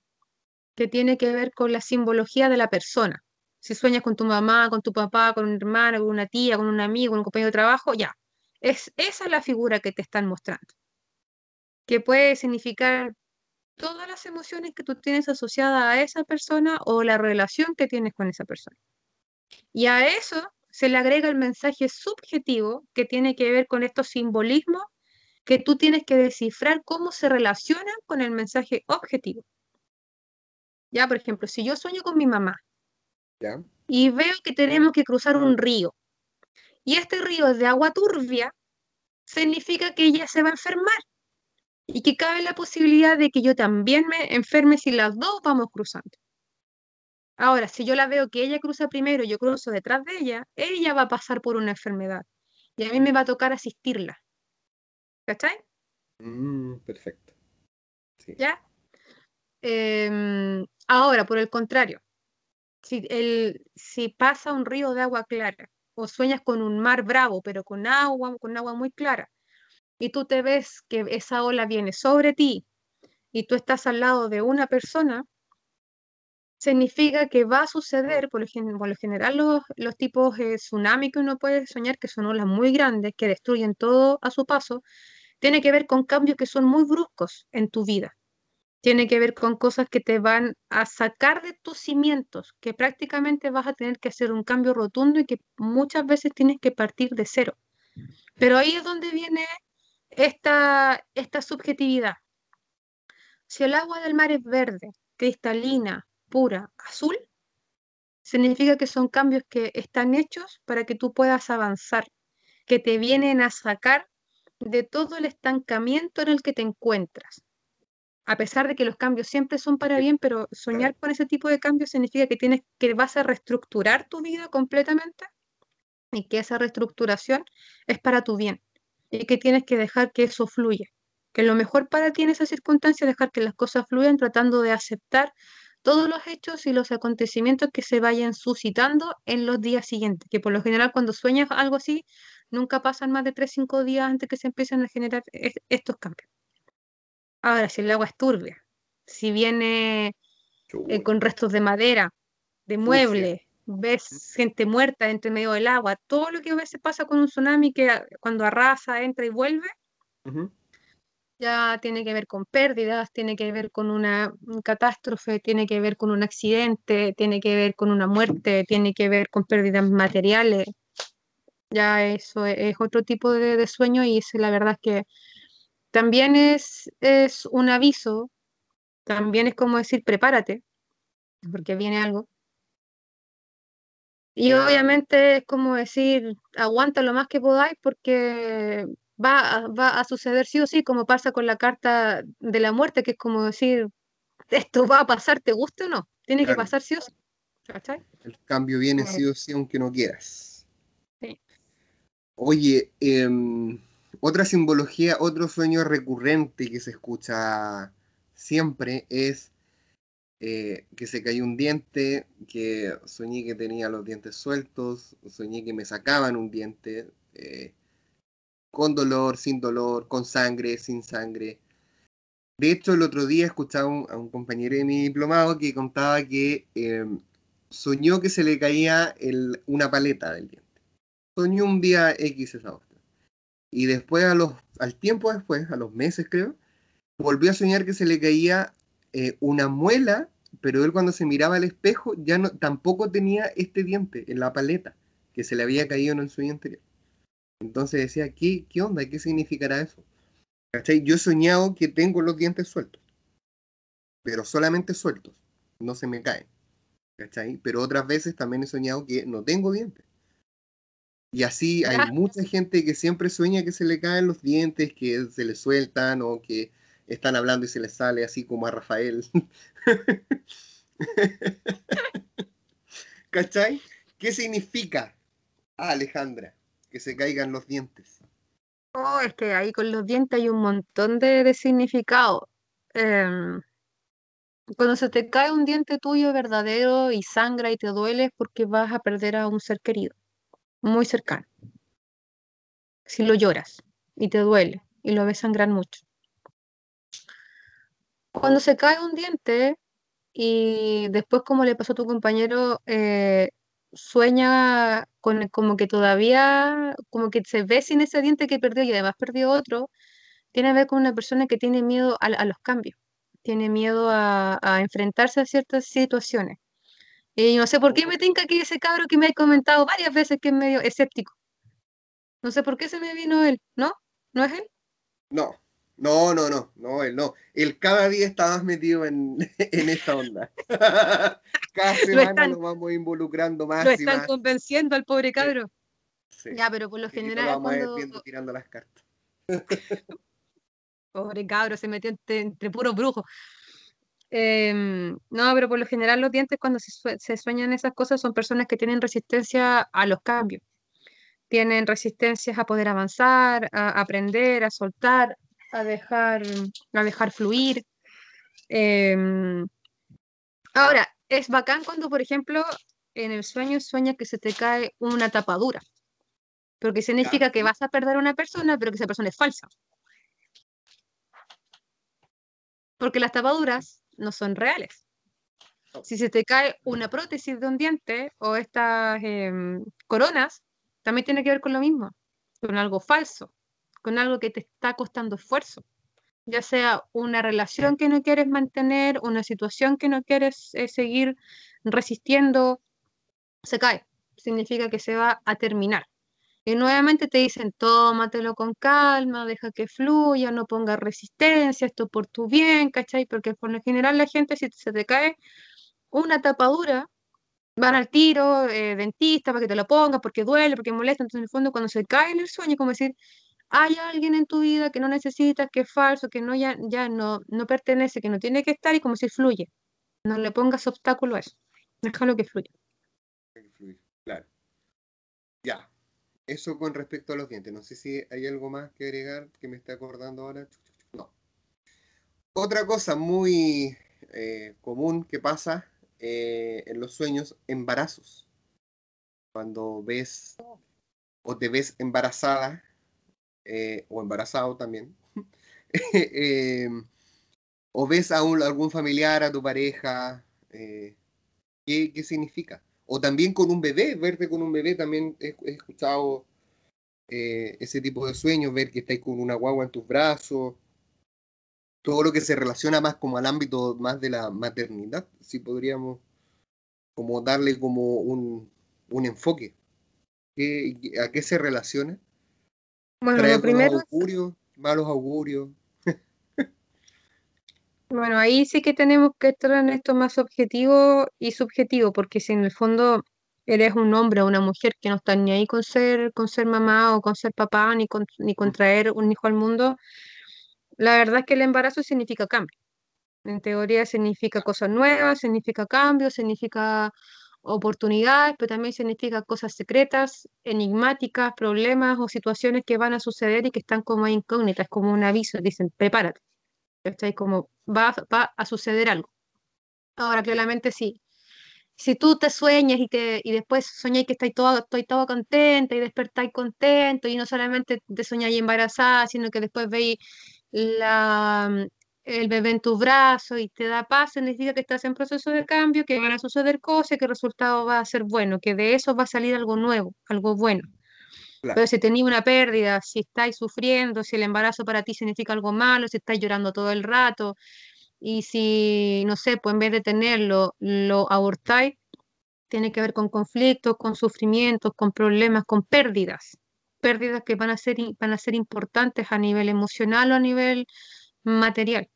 que tiene que ver con la simbología de la persona. Si sueñas con tu mamá, con tu papá, con un hermano, con una tía, con un amigo, con un compañero de trabajo, ya. Es, esa es la figura que te están mostrando. Que puede significar todas las emociones que tú tienes asociadas a esa persona o la relación que tienes con esa persona. Y a eso se le agrega el mensaje subjetivo que tiene que ver con estos simbolismos que tú tienes que descifrar cómo se relacionan con el mensaje objetivo. Ya, por ejemplo, si yo sueño con mi mamá y veo que tenemos que cruzar un río y este río es de agua turbia, significa que ella se va a enfermar y que cabe la posibilidad de que yo también me enferme si las dos vamos cruzando. Ahora, si yo la veo que ella cruza primero y yo cruzo detrás de ella, ella va a pasar por una enfermedad y a mí me va a tocar asistirla. ¿Cachai? Mm, perfecto. ¿Ya? Em, ahora, por el contrario, si, el, si pasa un río de agua clara o sueñas con un mar bravo, pero con agua, con agua muy clara, y tú te ves que esa ola viene sobre ti y tú estás al lado de una persona, significa que va a suceder, por lo, general los, tipos de tsunami que uno puede soñar, que son olas muy grandes, que destruyen todo a su paso, tiene que ver con cambios que son muy bruscos en tu vida. Tiene que ver con cosas que te van a sacar de tus cimientos, que prácticamente vas a tener que hacer un cambio rotundo y que muchas veces tienes que partir de cero. Pero ahí es donde viene esta, esta subjetividad. Si el agua del mar es verde, cristalina, pura, azul, significa que son cambios que están hechos para que tú puedas avanzar, que te vienen a sacar de todo el estancamiento en el que te encuentras. A pesar de que los cambios siempre son para bien, pero soñar con ese tipo de cambios significa que tienes que vas a reestructurar tu vida completamente y que esa reestructuración es para tu bien y que tienes que dejar que eso fluya. Que lo mejor para ti en esa circunstancia es dejar que las cosas fluyan tratando de aceptar todos los hechos y los acontecimientos que se vayan suscitando en los días siguientes, que por lo general cuando sueñas algo así, nunca pasan más de 3-5 días antes que se empiecen a generar estos cambios. Ahora, si el agua es turbia, si viene eh, con restos de madera, de muebles, ves gente muerta entre medio del agua, todo lo que a veces pasa con un tsunami que cuando arrasa, entra y vuelve, ya tiene que ver con pérdidas, tiene que ver con una catástrofe, tiene que ver con un accidente, tiene que ver con una muerte, tiene que ver con pérdidas materiales. Ya eso es, otro tipo de, sueño y la verdad es que también es, es un aviso, también es como decir prepárate, porque viene algo. Y obviamente es como decir, aguanta lo más que podáis porque va, va a suceder sí o sí, como pasa con la carta de la muerte, que es como decir, esto va a pasar, te guste o no, tiene que pasar sí o sí. El cambio viene sí o sí, aunque no quieras. Sí. Oye, em, otra simbología, otro sueño recurrente que se escucha siempre es eh, que se cayó un diente, que soñé que tenía los dientes sueltos, soñé que me sacaban un diente. Eh, con dolor, sin dolor, con sangre, sin sangre. De hecho, el otro día escuchaba a un compañero de mi diplomado que contaba que em, soñó que se le caía una paleta del diente. Soñó un día X esa otra. Y después, a los, al tiempo después, a los meses creo, volvió a soñar que se le caía eh, una muela, pero él cuando se miraba al espejo ya no, tampoco tenía este diente en la paleta que se le había caído en el sueño anterior. Entonces decía, ¿qué, qué onda? ¿Qué significará eso? Yo he soñado que tengo los dientes sueltos, pero solamente sueltos, no se me caen. Pero otras veces también he soñado que no tengo dientes. Y así hay mucha gente que siempre sueña que se le caen los dientes, que se le sueltan o que están hablando y se les sale así como a Rafael. <laughs> ¿Cachai? ¿Qué significa, Alejandra? que se caigan los dientes. Oh, es que ahí con los dientes hay un montón de, significado. Em, cuando se te cae un diente tuyo verdadero y sangra y te duele es porque vas a perder a un ser querido, muy cercano. Si lo lloras y te duele y lo ves sangrar mucho. Cuando se cae un diente y después, como le pasó a tu compañero, eh, sueña con como que todavía, como que se ve sin ese diente que perdió y además perdió otro, tiene que ver con una persona que tiene miedo a, los cambios, tiene miedo a, enfrentarse a ciertas situaciones. Y no sé por qué me tinca que ese cabro que me ha comentado varias veces que es medio escéptico. No sé por qué se me vino él, ¿no? ¿No es él? No, no, no, no, no, él no. Él cada día está más metido en, <laughs> en esta onda. <laughs> cada semana lo, vamos involucrando más. Lo están convenciendo al pobre cabro. Ya, pero por lo general. Lo vamos cuando... viendo tirando las cartas. <laughs> Pobre cabro, se metió entre, puros brujos. Em, no, pero por lo general los dientes cuando se, sueñan esas cosas son personas que tienen resistencia a los cambios. Tienen resistencias a poder avanzar, a aprender, a soltar, a dejar, a dejar fluir. Em, ahora, es bacán cuando, por ejemplo, en el sueño sueña que se te cae una tapadura, porque significa que vas a perder a una persona, pero que esa persona es falsa. Porque las tapaduras no son reales. Si se te cae una prótesis de un diente o estas em, coronas, también tiene que ver con lo mismo, con algo falso, con algo que te está costando esfuerzo ya sea una relación que no quieres mantener, una situación que no quieres eh, seguir resistiendo, se cae. Significa que se va a terminar. Y nuevamente te dicen, tómatelo con calma, deja que fluya, no ponga resistencia, esto por tu bien, ¿cachai? Porque por lo general la gente, si se te cae una tapadura, van al tiro, eh, dentista, para que te lo pongas, porque duele, porque molesta. Entonces, en el fondo, cuando se cae en el sueño, como decir, hay alguien en tu vida que no necesitas, que es falso, que no ya, ya no, pertenece, que no tiene que estar y como si fluye. No le pongas obstáculo a eso. Déjalo que fluya. Claro. Ya. Eso con respecto a los dientes. No sé si hay algo más que agregar que me esté acordando ahora. No. Otra cosa muy eh, común que pasa eh, en los sueños, embarazos. Cuando ves o te ves embarazada eh, o embarazado también, <laughs> eh, o ves a algún familiar, a tu pareja, eh, ¿qué, significa? O también con un bebé, verte con un bebé, también he, escuchado ese tipo de sueños, ver que estáis con una guagua en tus brazos, todo lo que se relaciona más como al ámbito más de la maternidad, si podríamos como darle como un, un enfoque. ¿A qué se relaciona? Bueno, lo primero. malos augurios. Bueno, ahí sí que tenemos que estar en esto más objetivo y subjetivo, porque si en el fondo eres un hombre o una mujer que no está ni ahí con ser, con ser mamá o con ser papá, ni con, ni con traer un hijo al mundo, la verdad es que el embarazo significa cambio. En teoría significa cosas nuevas, significa cambio, significa oportunidades, pero también significa cosas secretas, enigmáticas, problemas o situaciones que van a suceder y que están como incógnitas, como un aviso, dicen, prepárate. Está como, va, va a suceder algo. Ahora, claramente sí. Si tú te sueñas y, te, y después soñáis que estáis todo, estoy todo contenta y despertáis contento y no solamente te soñáis embarazada, sino que después veis la, el bebé en tu brazo y te da paz, significa que estás en proceso de cambio, que van a suceder cosas, que el resultado va a ser bueno, que de eso va a salir algo nuevo, algo bueno. Pero si tenéis una pérdida, si estáis sufriendo, si el embarazo para ti significa algo malo, si estáis llorando todo el rato, y si, no sé, pues en vez de tenerlo, lo abortáis, tiene que ver con conflictos, con sufrimientos, con problemas, con pérdidas. Pérdidas que van a ser, van a ser importantes a nivel emocional o a nivel material.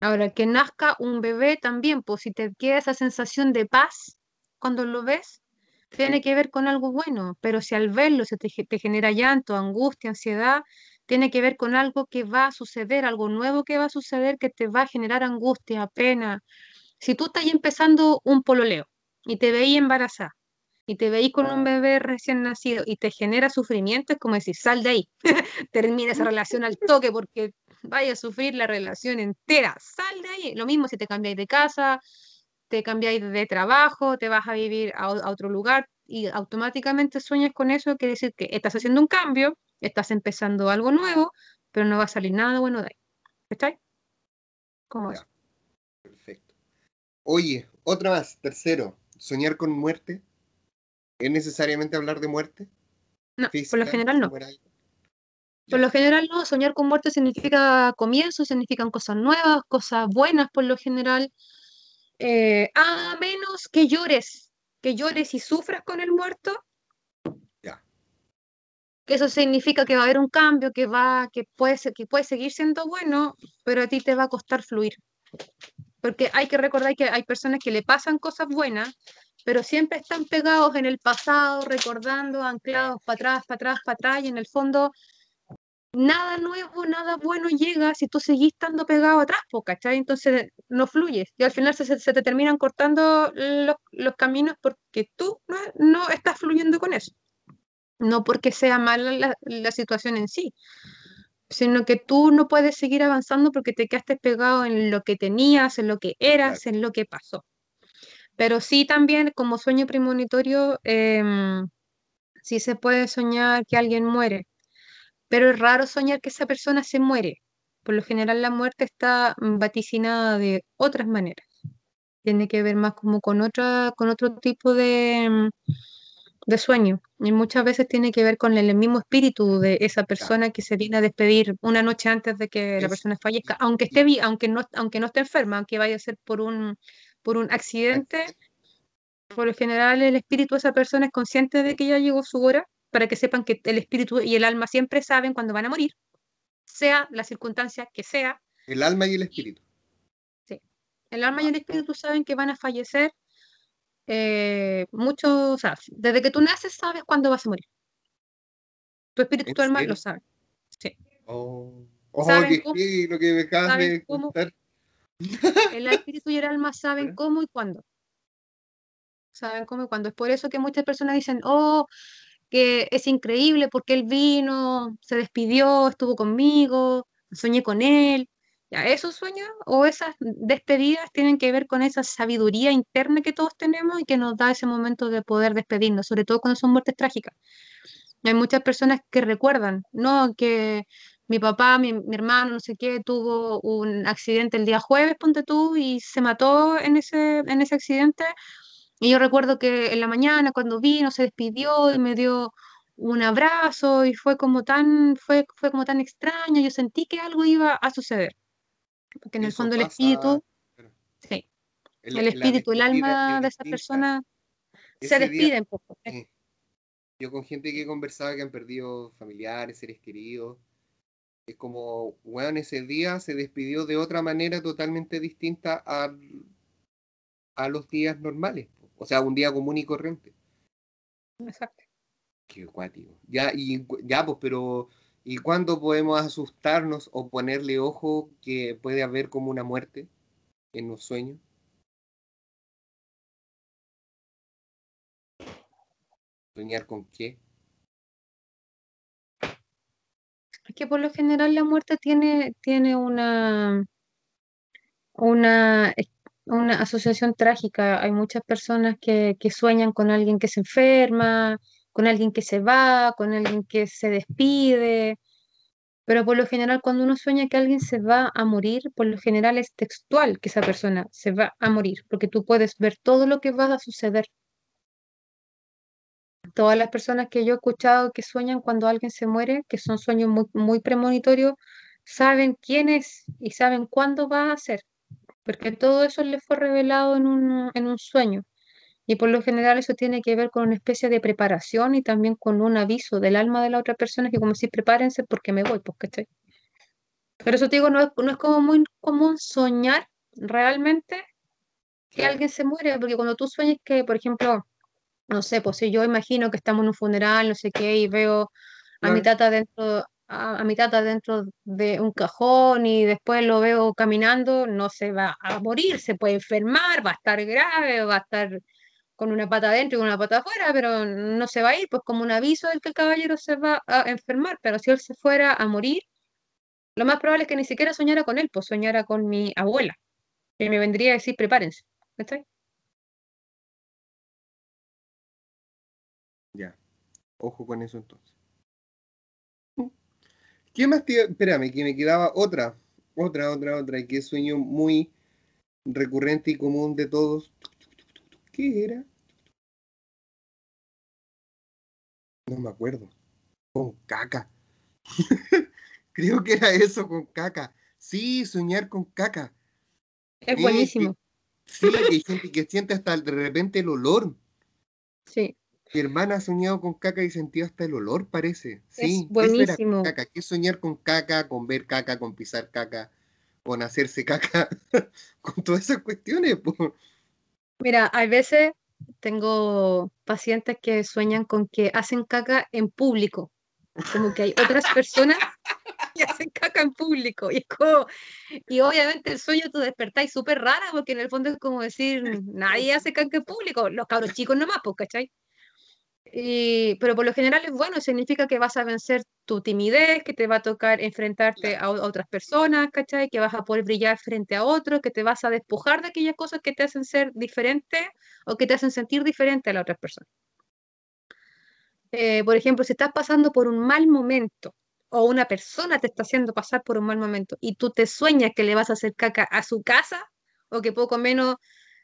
Ahora, que nazca un bebé también, pues si te queda esa sensación de paz cuando lo ves, tiene que ver con algo bueno, pero si al verlo se te, genera llanto, angustia, ansiedad, tiene que ver con algo que va a suceder, algo nuevo que va a suceder que te va a generar angustia, pena. Si tú estás empezando un pololeo y te veis embarazada y te veis con un bebé recién nacido y te genera sufrimiento, es como decir, sal de ahí, <laughs> termina esa <laughs> relación al toque porque vaya a sufrir la relación entera, sal de ahí. Lo mismo si te cambiáis de casa, te cambiáis de trabajo, te vas a vivir a, otro lugar y automáticamente sueñas con eso, quiere decir que estás haciendo un cambio, estás empezando algo nuevo, pero no va a salir nada bueno de ahí. ¿Está ¿Cómo es? Perfecto. Oye, otra más, tercero, soñar con muerte. ¿Es necesariamente hablar de muerte? No, por lo general no. Por lo general no, soñar con muerte significa comienzo, significan cosas nuevas, cosas buenas por lo general, eh, a menos que llores, que llores y sufras con el muerto. Ya. Que eso significa que va a haber un cambio, que va, que puede, que puede seguir siendo bueno, pero a ti te va a costar fluir. Porque hay que recordar que hay personas que le pasan cosas buenas, pero siempre están pegados en el pasado, recordando, anclados para atrás, para atrás, para atrás, y en el fondo nada nuevo, nada bueno llega si tú seguís estando pegado atrás, ¿cachai? Entonces no fluyes y al final se, se te terminan cortando los, los, caminos porque tú no, no, estás fluyendo con eso. No porque sea mala la, la, situación en sí, sino que tú no puedes seguir avanzando porque te quedaste pegado en lo que tenías, en lo que eras, claro. en lo que pasó. Pero sí también como sueño premonitorio, eh, sí se puede soñar que alguien muere pero es raro soñar que esa persona se muere. Por lo general la muerte está vaticinada de otras maneras. Tiene que ver más como con, otra, con otro tipo de, de sueño. Y muchas veces tiene que ver con el mismo espíritu de esa persona que se viene a despedir una noche antes de que la persona fallezca, aunque esté aunque no, aunque no esté enferma, aunque vaya a ser por un, por un accidente. Por lo general el espíritu de esa persona es consciente de que ya llegó su hora para que sepan que el espíritu y el alma siempre saben cuándo van a morir, sea la circunstancia que sea. El alma y el espíritu. Sí. El alma y el espíritu saben que van a fallecer eh, mucho, o sea, desde que tú naces sabes cuándo vas a morir. Tu espíritu y tu alma lo saben. Sí. Oh, oh qué cómo, lo que me acabas de contar. El espíritu y el alma saben <laughs> cómo y cuándo. Saben cómo y cuándo. Es por eso que muchas personas dicen, oh, que es increíble porque él vino, se despidió, estuvo conmigo, soñé con él. Ya, esos sueños o esas despedidas tienen que ver con esa sabiduría interna que todos tenemos y que nos da ese momento de poder despedirnos, sobre todo cuando son muertes trágicas. Hay muchas personas que recuerdan, ¿no? Que mi papá, mi, mi, hermano, no sé qué, tuvo un accidente el día jueves, ponte tú, y se mató en ese, en ese accidente, y yo recuerdo que en la mañana cuando vino se despidió y me dio un abrazo y fue como tan, fue, fue como tan extraño, yo sentí que algo iba a suceder. Porque en el fondo el espíritu, sí, el, el espíritu, el alma de esa persona se despide un poco. Eh, yo con gente que he conversado que han perdido familiares, seres queridos, es como, bueno, ese día se despidió de otra manera totalmente distinta a, a los días normales. O sea, un día común y corriente. Exacto. Qué cuático. Ya, y, ya, pues, pero ¿y cuándo podemos asustarnos o ponerle ojo que puede haber como una muerte en los sueños? ¿Soñar con qué? Es que por lo general la muerte tiene, tiene una, una una asociación trágica. Hay muchas personas que, que, sueñan con alguien que se enferma, con alguien que se va, con alguien que se despide. Pero por lo general, cuando uno sueña que alguien se va a morir, por lo general es textual que esa persona se va a morir, porque tú puedes ver todo lo que va a suceder. Todas las personas que yo he escuchado que sueñan cuando alguien se muere, que son sueños muy, muy premonitorios, saben quién es y saben cuándo va a ser porque todo eso le fue revelado en un, en un sueño. Y por lo general eso tiene que ver con una especie de preparación y también con un aviso del alma de la otra persona que como si prepárense porque me voy, pues, ¿cachai? Pero eso te digo, no es, no es como muy común soñar realmente que alguien se muere, porque cuando tú sueñas que, por ejemplo, no sé, pues si yo imagino que estamos en un funeral, no sé qué, y veo a mi tata dentro, a, a, mi dentro de un cajón y después lo veo caminando, no se va a morir, se puede enfermar, va a estar grave, va a estar con una pata adentro y una pata afuera, pero no se va a ir, pues como un aviso del que el caballero se va a enfermar, pero si él se fuera a morir, lo más probable es que ni siquiera soñara con él, pues soñara con mi abuela, que me vendría a decir, prepárense. ¿Está Ya, ojo con eso entonces. ¿Qué más te... Espérame, que me quedaba otra, otra, otra, otra, y que es sueño muy recurrente y común de todos. ¿Qué era? No me acuerdo. Con caca. <laughs> Creo que era eso, con caca. Sí, soñar con caca. Es buenísimo. sí, que hay gente que siente hasta de repente el olor. Sí. Mi hermana ha soñado con caca y sentido hasta el olor, parece. Sí, es buenísimo. Caca. ¿Qué soñar con caca, con ver caca, con pisar caca, con hacerse caca, <laughs> con todas esas cuestiones? Mira, hay veces tengo pacientes que sueñan con que hacen caca en público. Como que hay otras personas <laughs> hacen caca en público. Y, como, y obviamente el sueño tú despertáis súper rara, porque en el fondo es como decir, nadie hace caca en público, los cabros chicos nomás, pues, ¿cachai? Y, pero por lo general es bueno, significa que vas a vencer tu timidez, que te va a tocar enfrentarte a, otras personas, ¿cachai? Que vas a poder brillar frente a otros, que te vas a despojar de aquellas cosas que te hacen ser diferente o que te hacen sentir diferente a las otras personas. Eh, por ejemplo, si estás pasando por un mal momento o una persona te está haciendo pasar por un mal momento y tú te sueñas que le vas a hacer caca a su casa o que poco menos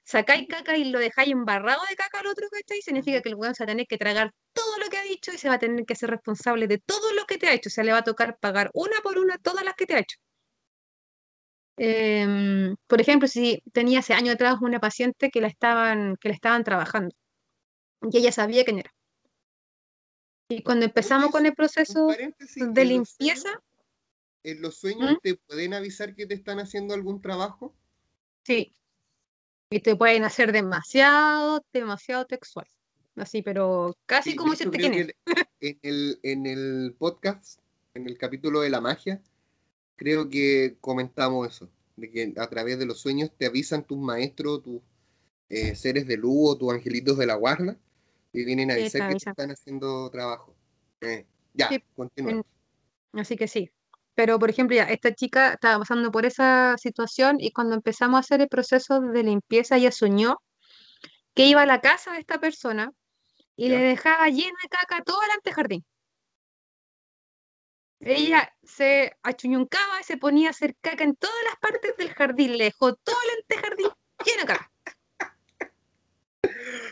sacáis caca y lo dejáis embarrado de caca al otro, ¿cachai? Significa que el weón se va a tener que tragar todo lo que ha dicho y se va a tener que ser responsable de todo lo que te ha hecho. O sea, le va a tocar pagar una por una todas las que te ha hecho. Em, por ejemplo, si tenía hace años atrás una paciente que la estaban, que la estaban trabajando y ella sabía quién era. Y cuando empezamos con el proceso de limpieza... ¿En los sueños ¿Mm? te pueden avisar que te están haciendo algún trabajo? Sí, y te pueden hacer demasiado, demasiado textual. Así, pero casi como si te quién En el, en el podcast, en el capítulo de la magia, creo que comentamos eso, de que a través de los sueños te avisan tus maestros, tus eh, seres de luz o tus angelitos de la guarda, y vienen a avisar que están haciendo trabajo. Eh, ya, continúa. Así que sí, pero, por ejemplo, ya, esta chica estaba pasando por esa situación y cuando empezamos a hacer el proceso de limpieza, ella soñó que iba a la casa de esta persona y le dejaba llena de caca todo el antejardín. Ella se achuñuncaba y se ponía a hacer caca en todas las partes del jardín, le dejó todo el antejardín lleno de caca.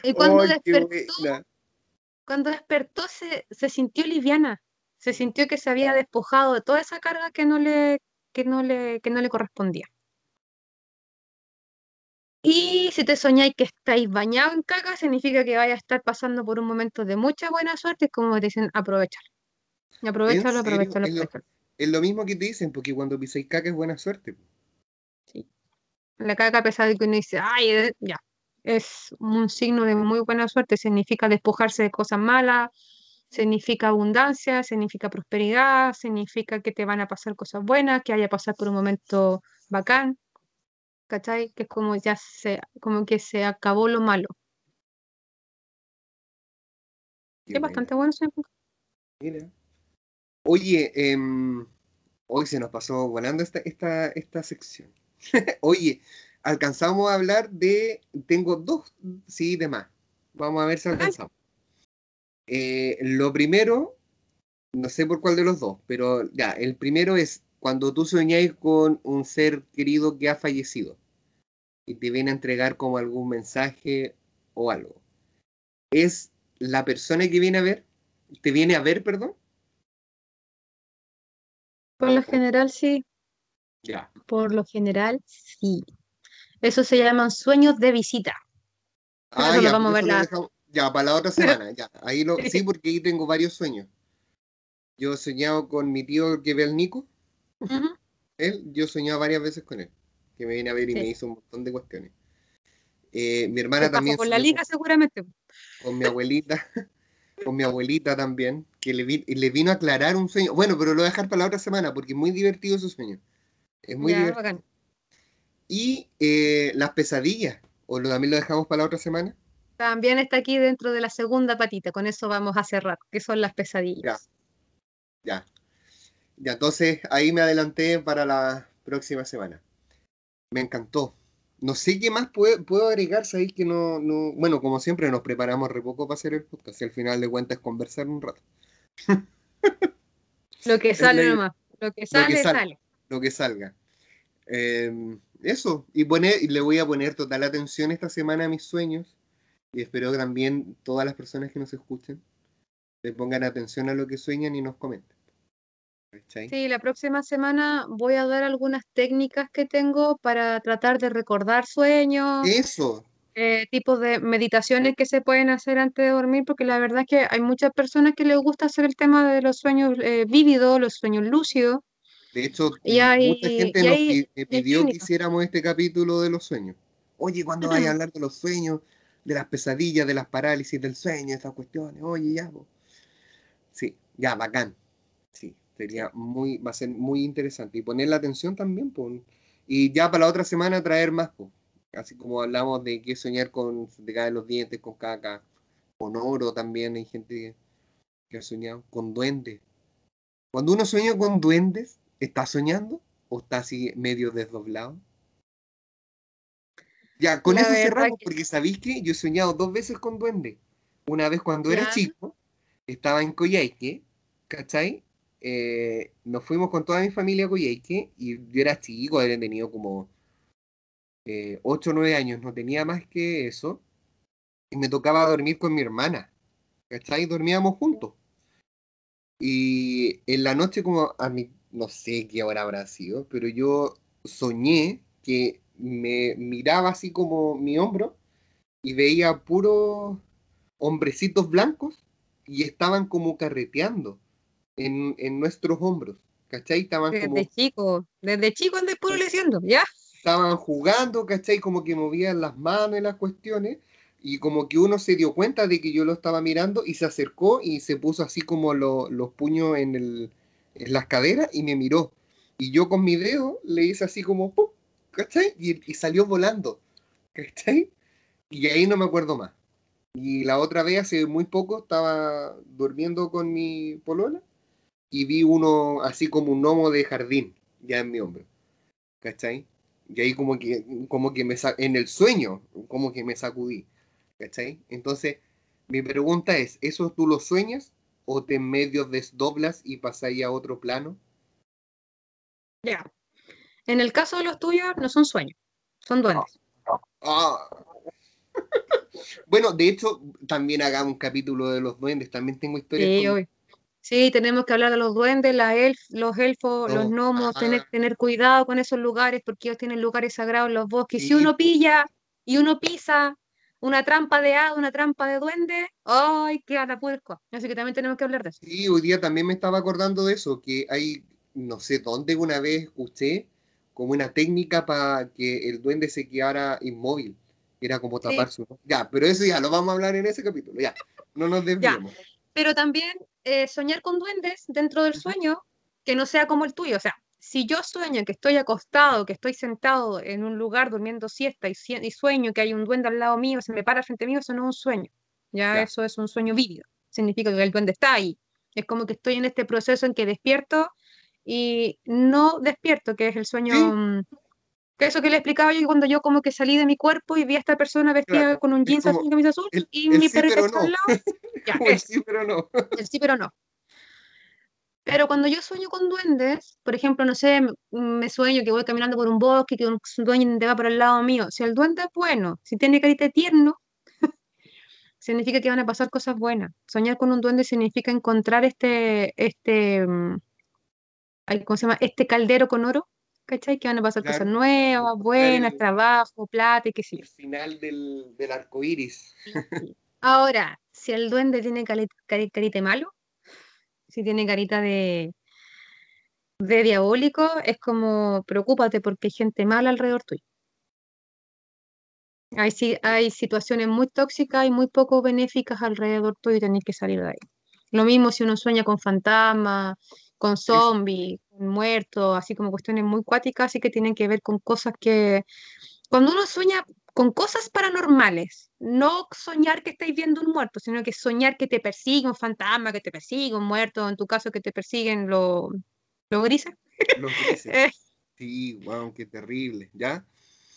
Y cuando despertó, cuando despertó se, se sintió liviana se sintió que se había despojado de toda esa carga que no le, que no le, que no le correspondía. Y si te soñáis que estáis bañado en caca, significa que vais a estar pasando por un momento de mucha buena suerte, es como te dicen, aprovechalo. Aprovechalo, aprovechalo, Es lo, mismo que te dicen, porque cuando pisáis caca es buena suerte. Sí. La caca, a pesar de que uno dice, ay, eh, ya, es un signo de muy buena suerte, significa despojarse de cosas malas, significa abundancia, significa prosperidad, significa que te van a pasar cosas buenas, que haya pasado por un momento bacán, ¿cachai? Que es como ya se, como que se acabó lo malo. es bastante bueno. Mira. Oye, em, hoy se nos pasó volando esta, esta, esta sección. <laughs> Oye, alcanzamos a hablar de, tengo dos, sí, de más. Vamos a ver si alcanzamos. Eh, lo primero, no sé por cuál de los dos, pero ya, el primero es cuando tú soñáis con un ser querido que ha fallecido y te viene a entregar como algún mensaje o algo. ¿Es la persona que viene a ver? ¿Te viene a ver, perdón? Por lo general, sí. Ya. Por lo general, sí. Eso se llaman sueños de visita. Ah, ya, vamos a ver la... Ya, para la otra semana, ya. Ahí lo, sí, <laughs> porque ahí tengo varios sueños. Yo he soñado con mi tío que ve al Nico. Él, yo he soñado varias veces con él, que me viene a ver y me hizo un montón de cuestiones. Eh, mi hermana también. Con la liga, seguramente. Con mi abuelita, <laughs> con mi abuelita también, que le, le vino a aclarar un sueño. Bueno, pero lo voy a dejar para la otra semana porque es muy divertido su sueño. Es muy divertido. Y eh, las pesadillas, o lo, también lo dejamos para la otra semana. También está aquí dentro de la segunda patita, con eso vamos a cerrar, que son las pesadillas. Ya. Ya. entonces ahí me adelanté para la próxima semana. Me encantó. No sé qué más puedo, puedo agregar, sabéis que no, no. Bueno, como siempre, nos preparamos re poco para hacer el podcast. Y al final de cuentas, conversar un rato. <laughs> Lo que sale nomás. Lo que sale, sale. Lo que salga. Em, eso. Y, y le voy a poner total atención esta semana a mis sueños y espero que también todas las personas que nos escuchen le pongan atención a lo que sueñan y nos comenten. Sí, la próxima semana voy a dar algunas técnicas que tengo para tratar de recordar sueños. Eso. Eh, tipos de meditaciones que se pueden hacer antes de dormir, porque la verdad es que hay muchas personas que les gusta hacer el tema de los sueños eh, vívidos, los sueños lúcidos. De hecho, mucha gente nos pidió que hiciéramos este capítulo de los sueños. Oye, ¿cuándo <laughs> vaya a hablar de los sueños? De las pesadillas, de las parálisis del sueño, esas cuestiones. Oye, ya, sí, ya, bacán. Sí, Sería muy, va a ser muy interesante. Y poner la atención también. Y ya para la otra semana traer más. Así como hablamos de que soñar con de caer los dientes, con caca, con oro también. Hay gente que ha soñado con duendes. Cuando uno sueña con duendes, ¿está soñando? ¿O está así medio desdoblado? Ya, con eso cerramos, porque sabéis que yo he soñado dos veces con duendes. Una vez cuando era chico, estaba en Coyhaique, ¿cachai? Eh, nos fuimos con toda mi familia a Coyhaique y yo era chico, había tenido como eh, 8 o 9 años, no tenía más que eso. Y me tocaba dormir con mi hermana, ¿cachai? Dormíamos juntos. Y en la noche, como a mí, no sé qué hora habrá sido, pero yo soñé que me miraba así como mi hombro y veía puros hombrecitos blancos y estaban como carreteando en, en nuestros hombros. ¿Cachai? Estaban desde chico, desde chico andé puro leyendo, ¿ya? Estaban jugando, ¿cachai? Como que movían las manos y las cuestiones y como que uno se dio cuenta de que yo lo estaba mirando y se acercó y se puso así como los puños en, el, en las caderas y me miró. Y yo con mi dedo le hice así como, ¡pum! Y, salió volando. Y ahí no me acuerdo más. Y la otra vez, hace muy poco, estaba durmiendo con mi polola y vi uno así como un gnomo de jardín, ya en mi hombro, ¿cachai? Y ahí como que, como que me en el sueño, como que me sacudí. Entonces, mi pregunta es, ¿eso tú lo sueñas o te medio desdoblas y pasáis a otro plano? Ya. En el caso de los tuyos, no son sueños, son duendes. Ah. <laughs> bueno, de hecho, también hagamos un capítulo de los duendes, también tengo historias. Sí, sí tenemos que hablar de los duendes, la elf, los elfos, los gnomos, tener, tener cuidado con esos lugares porque ellos tienen lugares sagrados en los bosques. Si uno pilla y uno pisa una trampa de hada, una trampa de duende, ¡ay, qué puerco! Así que también tenemos que hablar de eso. Sí, hoy día también me estaba acordando de eso, que hay, no sé dónde una vez escuché como una técnica para que el duende se quedara inmóvil. Era como tapar su... Ya, pero eso ya lo vamos a hablar en ese capítulo, ya. No nos desviemos. Pero también eh, soñar con duendes dentro del sueño que no sea como el tuyo, o sea, si yo sueño que estoy acostado, que estoy sentado en un lugar durmiendo siesta y, sueño que hay un duende al lado mío, se me para frente mío, eso no es un sueño. Ya, eso es un sueño vívido. Significa que el duende está ahí. Es como que estoy en este proceso en que despierto y no despierto, que es el sueño. Mm, que eso que le explicaba yo cuando yo como que salí de mi cuerpo y vi a esta persona vestida con un jeans azul y camisa azul y mi perrito está al lado. <laughs> el sí, pero no. El sí, pero no. Pero cuando yo sueño con duendes, por ejemplo, no sé, me sueño que voy caminando por un bosque, que un duende va por el lado mío. Si el duende es bueno, si tiene carita tierno, <laughs> significa que van a pasar cosas buenas. Soñar con un duende significa encontrar este, este, ¿cómo se llama? Este caldero con oro, ¿cachai? Que van a pasar cosas nuevas, buenas, trabajo, plata y qué sé El final del, del arco iris. Ahora, si el duende tiene carita malo, si tiene carita de, de diabólico, es como preocúpate porque hay gente mala alrededor tuyo. Hay, hay situaciones muy tóxicas y muy poco benéficas alrededor tuyo y tenés que salir de ahí. Lo mismo si uno sueña con fantasmas, con zombies, con muertos, así como cuestiones muy cuáticas, así que tienen que ver con cosas que... Cuando uno sueña con cosas paranormales, no soñar que estáis viendo un muerto, sino que soñar que te persigue un fantasma, que te persigue un muerto, en tu caso que te persiguen los grises. Los <laughs> grises. Eh. sí, wow, qué terrible, ¿ya?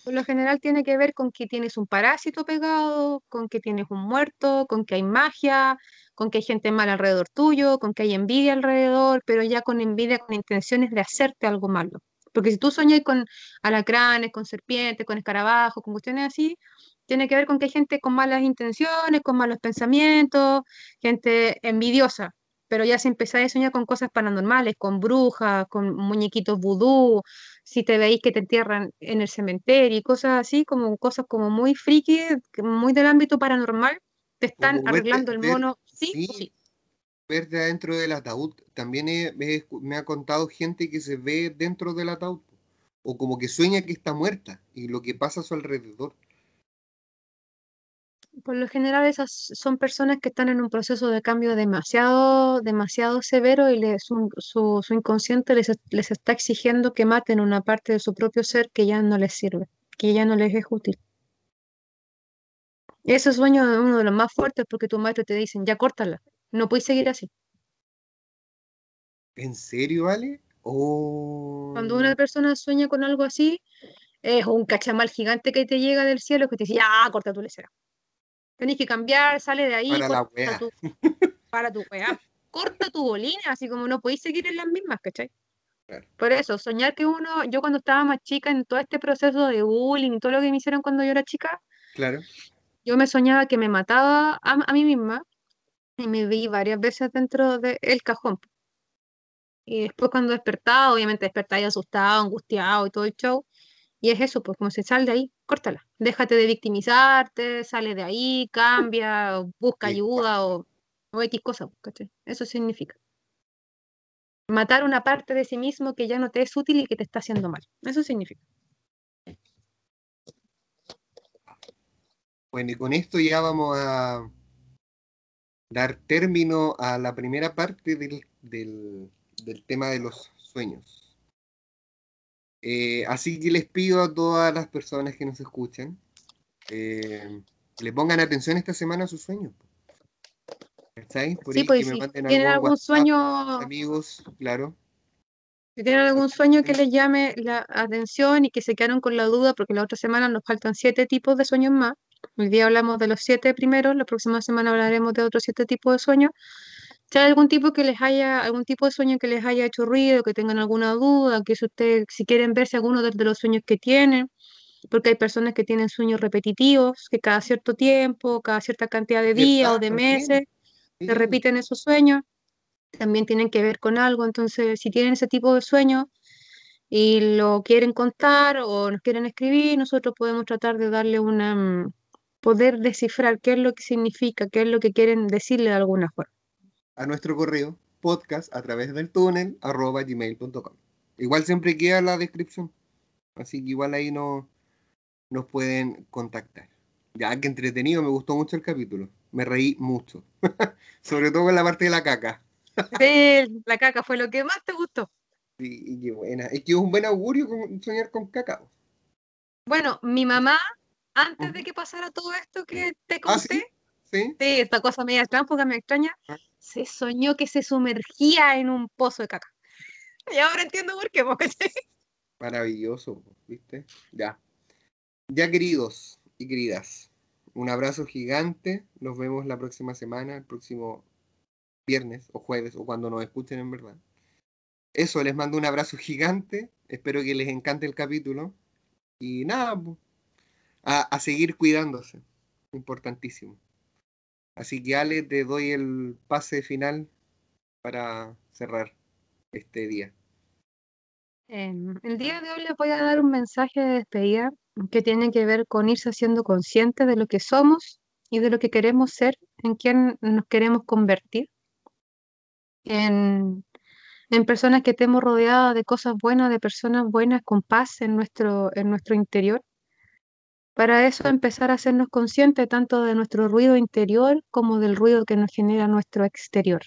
Por lo general tiene que ver con que tienes un parásito pegado, con que tienes un muerto, con que hay magia, con que hay gente mala alrededor tuyo, con que hay envidia alrededor, pero ya con envidia, con intenciones de hacerte algo malo. Porque si tú sueñas con alacranes, con serpientes, con escarabajos, con cuestiones así, tiene que ver con que hay gente con malas intenciones, con malos pensamientos, gente envidiosa. Pero ya si empezáis a soñar con cosas paranormales, con brujas, con muñequitos vudú, si te veis que te entierran en el cementerio y cosas así, como cosas como muy friki, muy del ámbito paranormal, te están arreglando el mono. Sí, sí ver adentro del ataúd. También me ha contado gente que se ve dentro del ataúd o como que sueña que está muerta y lo que pasa a su alrededor. Por lo general esas son personas que están en un proceso de cambio demasiado, demasiado severo y les, su, su, su inconsciente les, les está exigiendo que maten una parte de su propio ser que ya no les sirve, que ya no les es útil. Ese sueño es uno de los más fuertes porque tu maestro te dicen, ya córtala, no puedes seguir así. ¿En serio? Cuando Oh, una persona sueña con algo así, es un cachamal gigante que te llega del cielo que te dice, ya, corta tu lecera. Tenés que cambiar, sale de ahí, para corta tu, <laughs> para tu weá, corta tu bolina, así como no podéis seguir en las mismas, ¿cachai? Claro. Por eso, soñar que uno, yo cuando estaba más chica en todo este proceso de bullying y todo lo que me hicieron cuando yo era chica, Claro. yo me soñaba que me mataba a, a mí misma y me vi varias veces dentro del cajón. Y después cuando despertaba, obviamente despertaba asustado, angustiado y todo el show. Y es eso, pues como se sale de ahí, córtala. Déjate de victimizarte, sale de ahí, cambia, o busca Sí, ayuda o, o X cosa, ¿cachai? Eso significa. Matar una parte de sí mismo que ya no te es útil y que te está haciendo mal. Eso significa. Bueno, y con esto ya vamos a dar término a la primera parte del, del- del tema de los sueños. Eh, así que les pido a todas las personas que nos escuchan eh, que le pongan atención esta semana a sus sueños. ¿Cachai? Por Sí, ahí pues que si me manden tienen algún algún WhatsApp, sueño, amigos, claro. si tienen algún sueño que les llame la atención y que se quedaron con la duda, porque la otra semana nos faltan siete tipos de sueños más. Hoy día hablamos de los siete primeros, la próxima semana hablaremos de otros siete tipos de sueños. Hay algún tipo que les haya, algún tipo de sueño que les haya hecho ruido, que tengan alguna duda, que si ustedes, si quieren verse alguno de, de los sueños que tienen, porque hay personas que tienen sueños repetitivos, que cada cierto tiempo, cada cierta cantidad de días o de meses Sí. se repiten esos sueños, también tienen que ver con algo. Entonces, si tienen ese tipo de sueños y lo quieren contar o nos quieren escribir, nosotros podemos tratar de darle una, mm, poder descifrar qué es lo que significa, qué es lo que quieren decirle de alguna forma. A nuestro correo podcast a través del túnel arroba gmail.com. Igual siempre queda la descripción, así que igual ahí no, nos pueden contactar. Ya que entretenido, me gustó mucho el capítulo, me reí mucho, <laughs> sobre todo en la parte de la caca. Sí, la caca fue lo que más te gustó. Sí, y qué buena, es que es un buen augurio con- soñar con caca. Bueno, mi mamá, antes de que pasara todo esto que te Ah, sí, conté, sí, esta cosa media tránsfuga, me extraña, Ah. se soñó que se sumergía en un pozo de caca. Y ahora entiendo por qué, porque maravilloso, ¿viste? Ya. Ya queridos y queridas, un abrazo gigante, nos vemos la próxima semana, el próximo viernes o jueves o cuando nos escuchen en verdad. Eso, les mando un abrazo gigante, espero que les encante el capítulo y nada, a, a seguir cuidándose, importantísimo. Así que Ale, te doy el pase final para cerrar este día. Em, el día de hoy les voy a dar un mensaje de despedida que tiene que ver con irse haciendo consciente de lo que somos y de lo que queremos ser, en quién nos queremos convertir, en, en personas que estemos rodeadas de cosas buenas, de personas buenas con paz en nuestro, en nuestro interior. Para eso empezar a hacernos conscientes tanto de nuestro ruido interior como del ruido que nos genera nuestro exterior.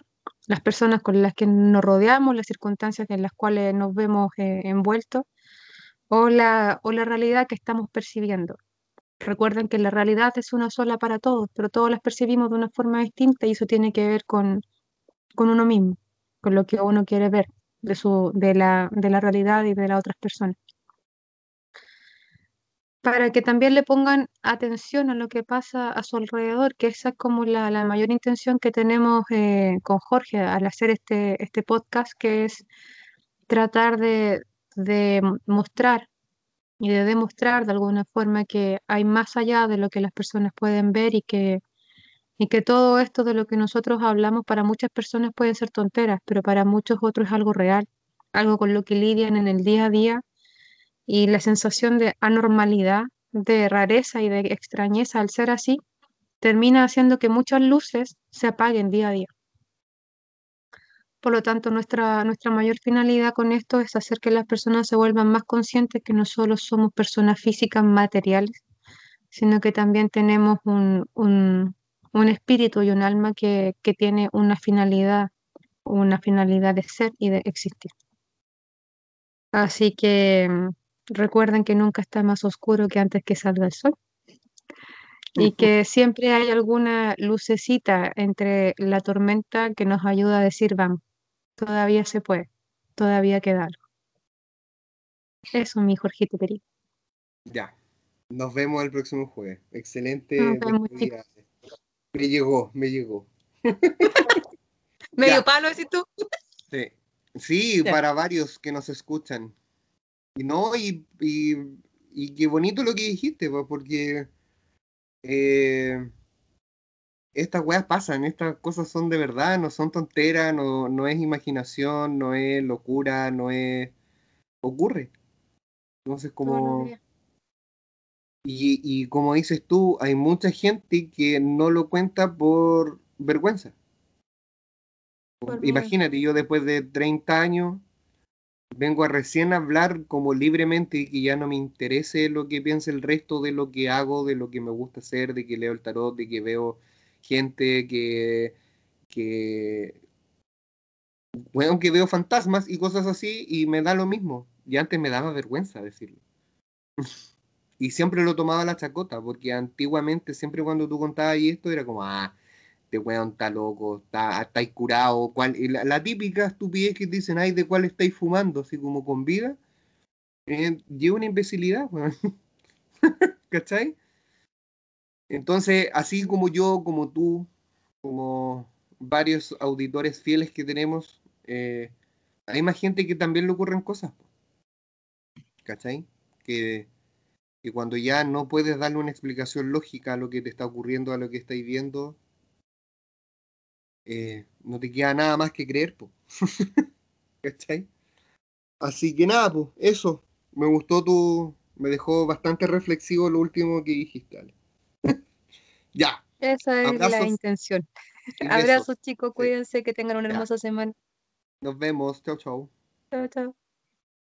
Las personas con las que nos rodeamos, las circunstancias en las cuales nos vemos eh, envueltos o la, o la realidad que estamos percibiendo. Recuerden que la realidad es una sola para todos, pero todos las percibimos de una forma distinta y eso tiene que ver con, con uno mismo, con lo que uno quiere ver de, su, de, la, de la realidad y de las otras personas. Para que también le pongan atención a lo que pasa a su alrededor, que esa es como la, la mayor intención que tenemos eh, con Jorge al hacer este, este podcast, que es tratar de, de mostrar y de demostrar de alguna forma que hay más allá de lo que las personas pueden ver y que, y que todo esto de lo que nosotros hablamos para muchas personas pueden ser tonteras, pero para muchos otros es algo real, algo con lo que lidian en el día a día y la sensación de anormalidad, de rareza y de extrañeza al ser así, termina haciendo que muchas luces se apaguen día a día. Por lo tanto, nuestra, nuestra mayor finalidad con esto es hacer que las personas se vuelvan más conscientes que no solo somos personas físicas materiales, sino que también tenemos un, un, un espíritu y un alma que, que tiene una finalidad, una finalidad de ser y de existir. Así que recuerden que nunca está más oscuro que antes que salga el sol y que siempre hay alguna lucecita entre la tormenta que nos ayuda a decir, vamos, todavía se puede, todavía queda algo. Eso, mi Jorgito querido. Ya. Nos vemos el próximo jueves. Excelente. Vemos, me llegó, me llegó. <laughs> Medio Ya. palo, decís tú. Sí, sí Ya. para varios que nos escuchan. Y no, y, y, y qué bonito lo que dijiste, pues, porque eh, estas weas pasan, estas cosas son de verdad, no son tonteras, no, no es imaginación, no es locura, no es... ocurre. Entonces, como... Y, y como dices tú, hay mucha gente que no lo cuenta por vergüenza. Por. Imagínate, yo después de 30 años vengo a recién hablar como libremente y que ya no me interese lo que piense el resto de lo que hago, de lo que me gusta hacer, de que leo el tarot, de que veo gente que, que, bueno, que veo fantasmas y cosas así y me da lo mismo. Y antes me daba vergüenza decirlo. <laughs> Y siempre lo tomaba la chacota, porque antiguamente, siempre cuando tú contabas ahí esto, era como, ah, este weón está loco, está, estáis curado. ¿cuál? la, la típica estupidez que dicen, ay, ¿de cuál estáis fumando? Así como con vida. Eh, lleva una imbecilidad, weón. <laughs> ¿Cachai? Entonces, así como yo, como tú, como varios auditores fieles que tenemos, eh, hay más gente que también le ocurren cosas. ¿Cachai? Que, que cuando ya no puedes darle una explicación lógica a lo que te está ocurriendo, a lo que estáis viendo, eh, no te queda nada más que creer, po. <laughs> ¿Cachai? Así que nada, pues, eso. Me gustó tu. Me dejó bastante reflexivo lo último que dijiste, Ale. <laughs> ya. Esa es la intención. Abrazos, chicos, Sí. cuídense, que tengan una Ya. hermosa semana. Nos vemos. Chau, chau. Chao, chao.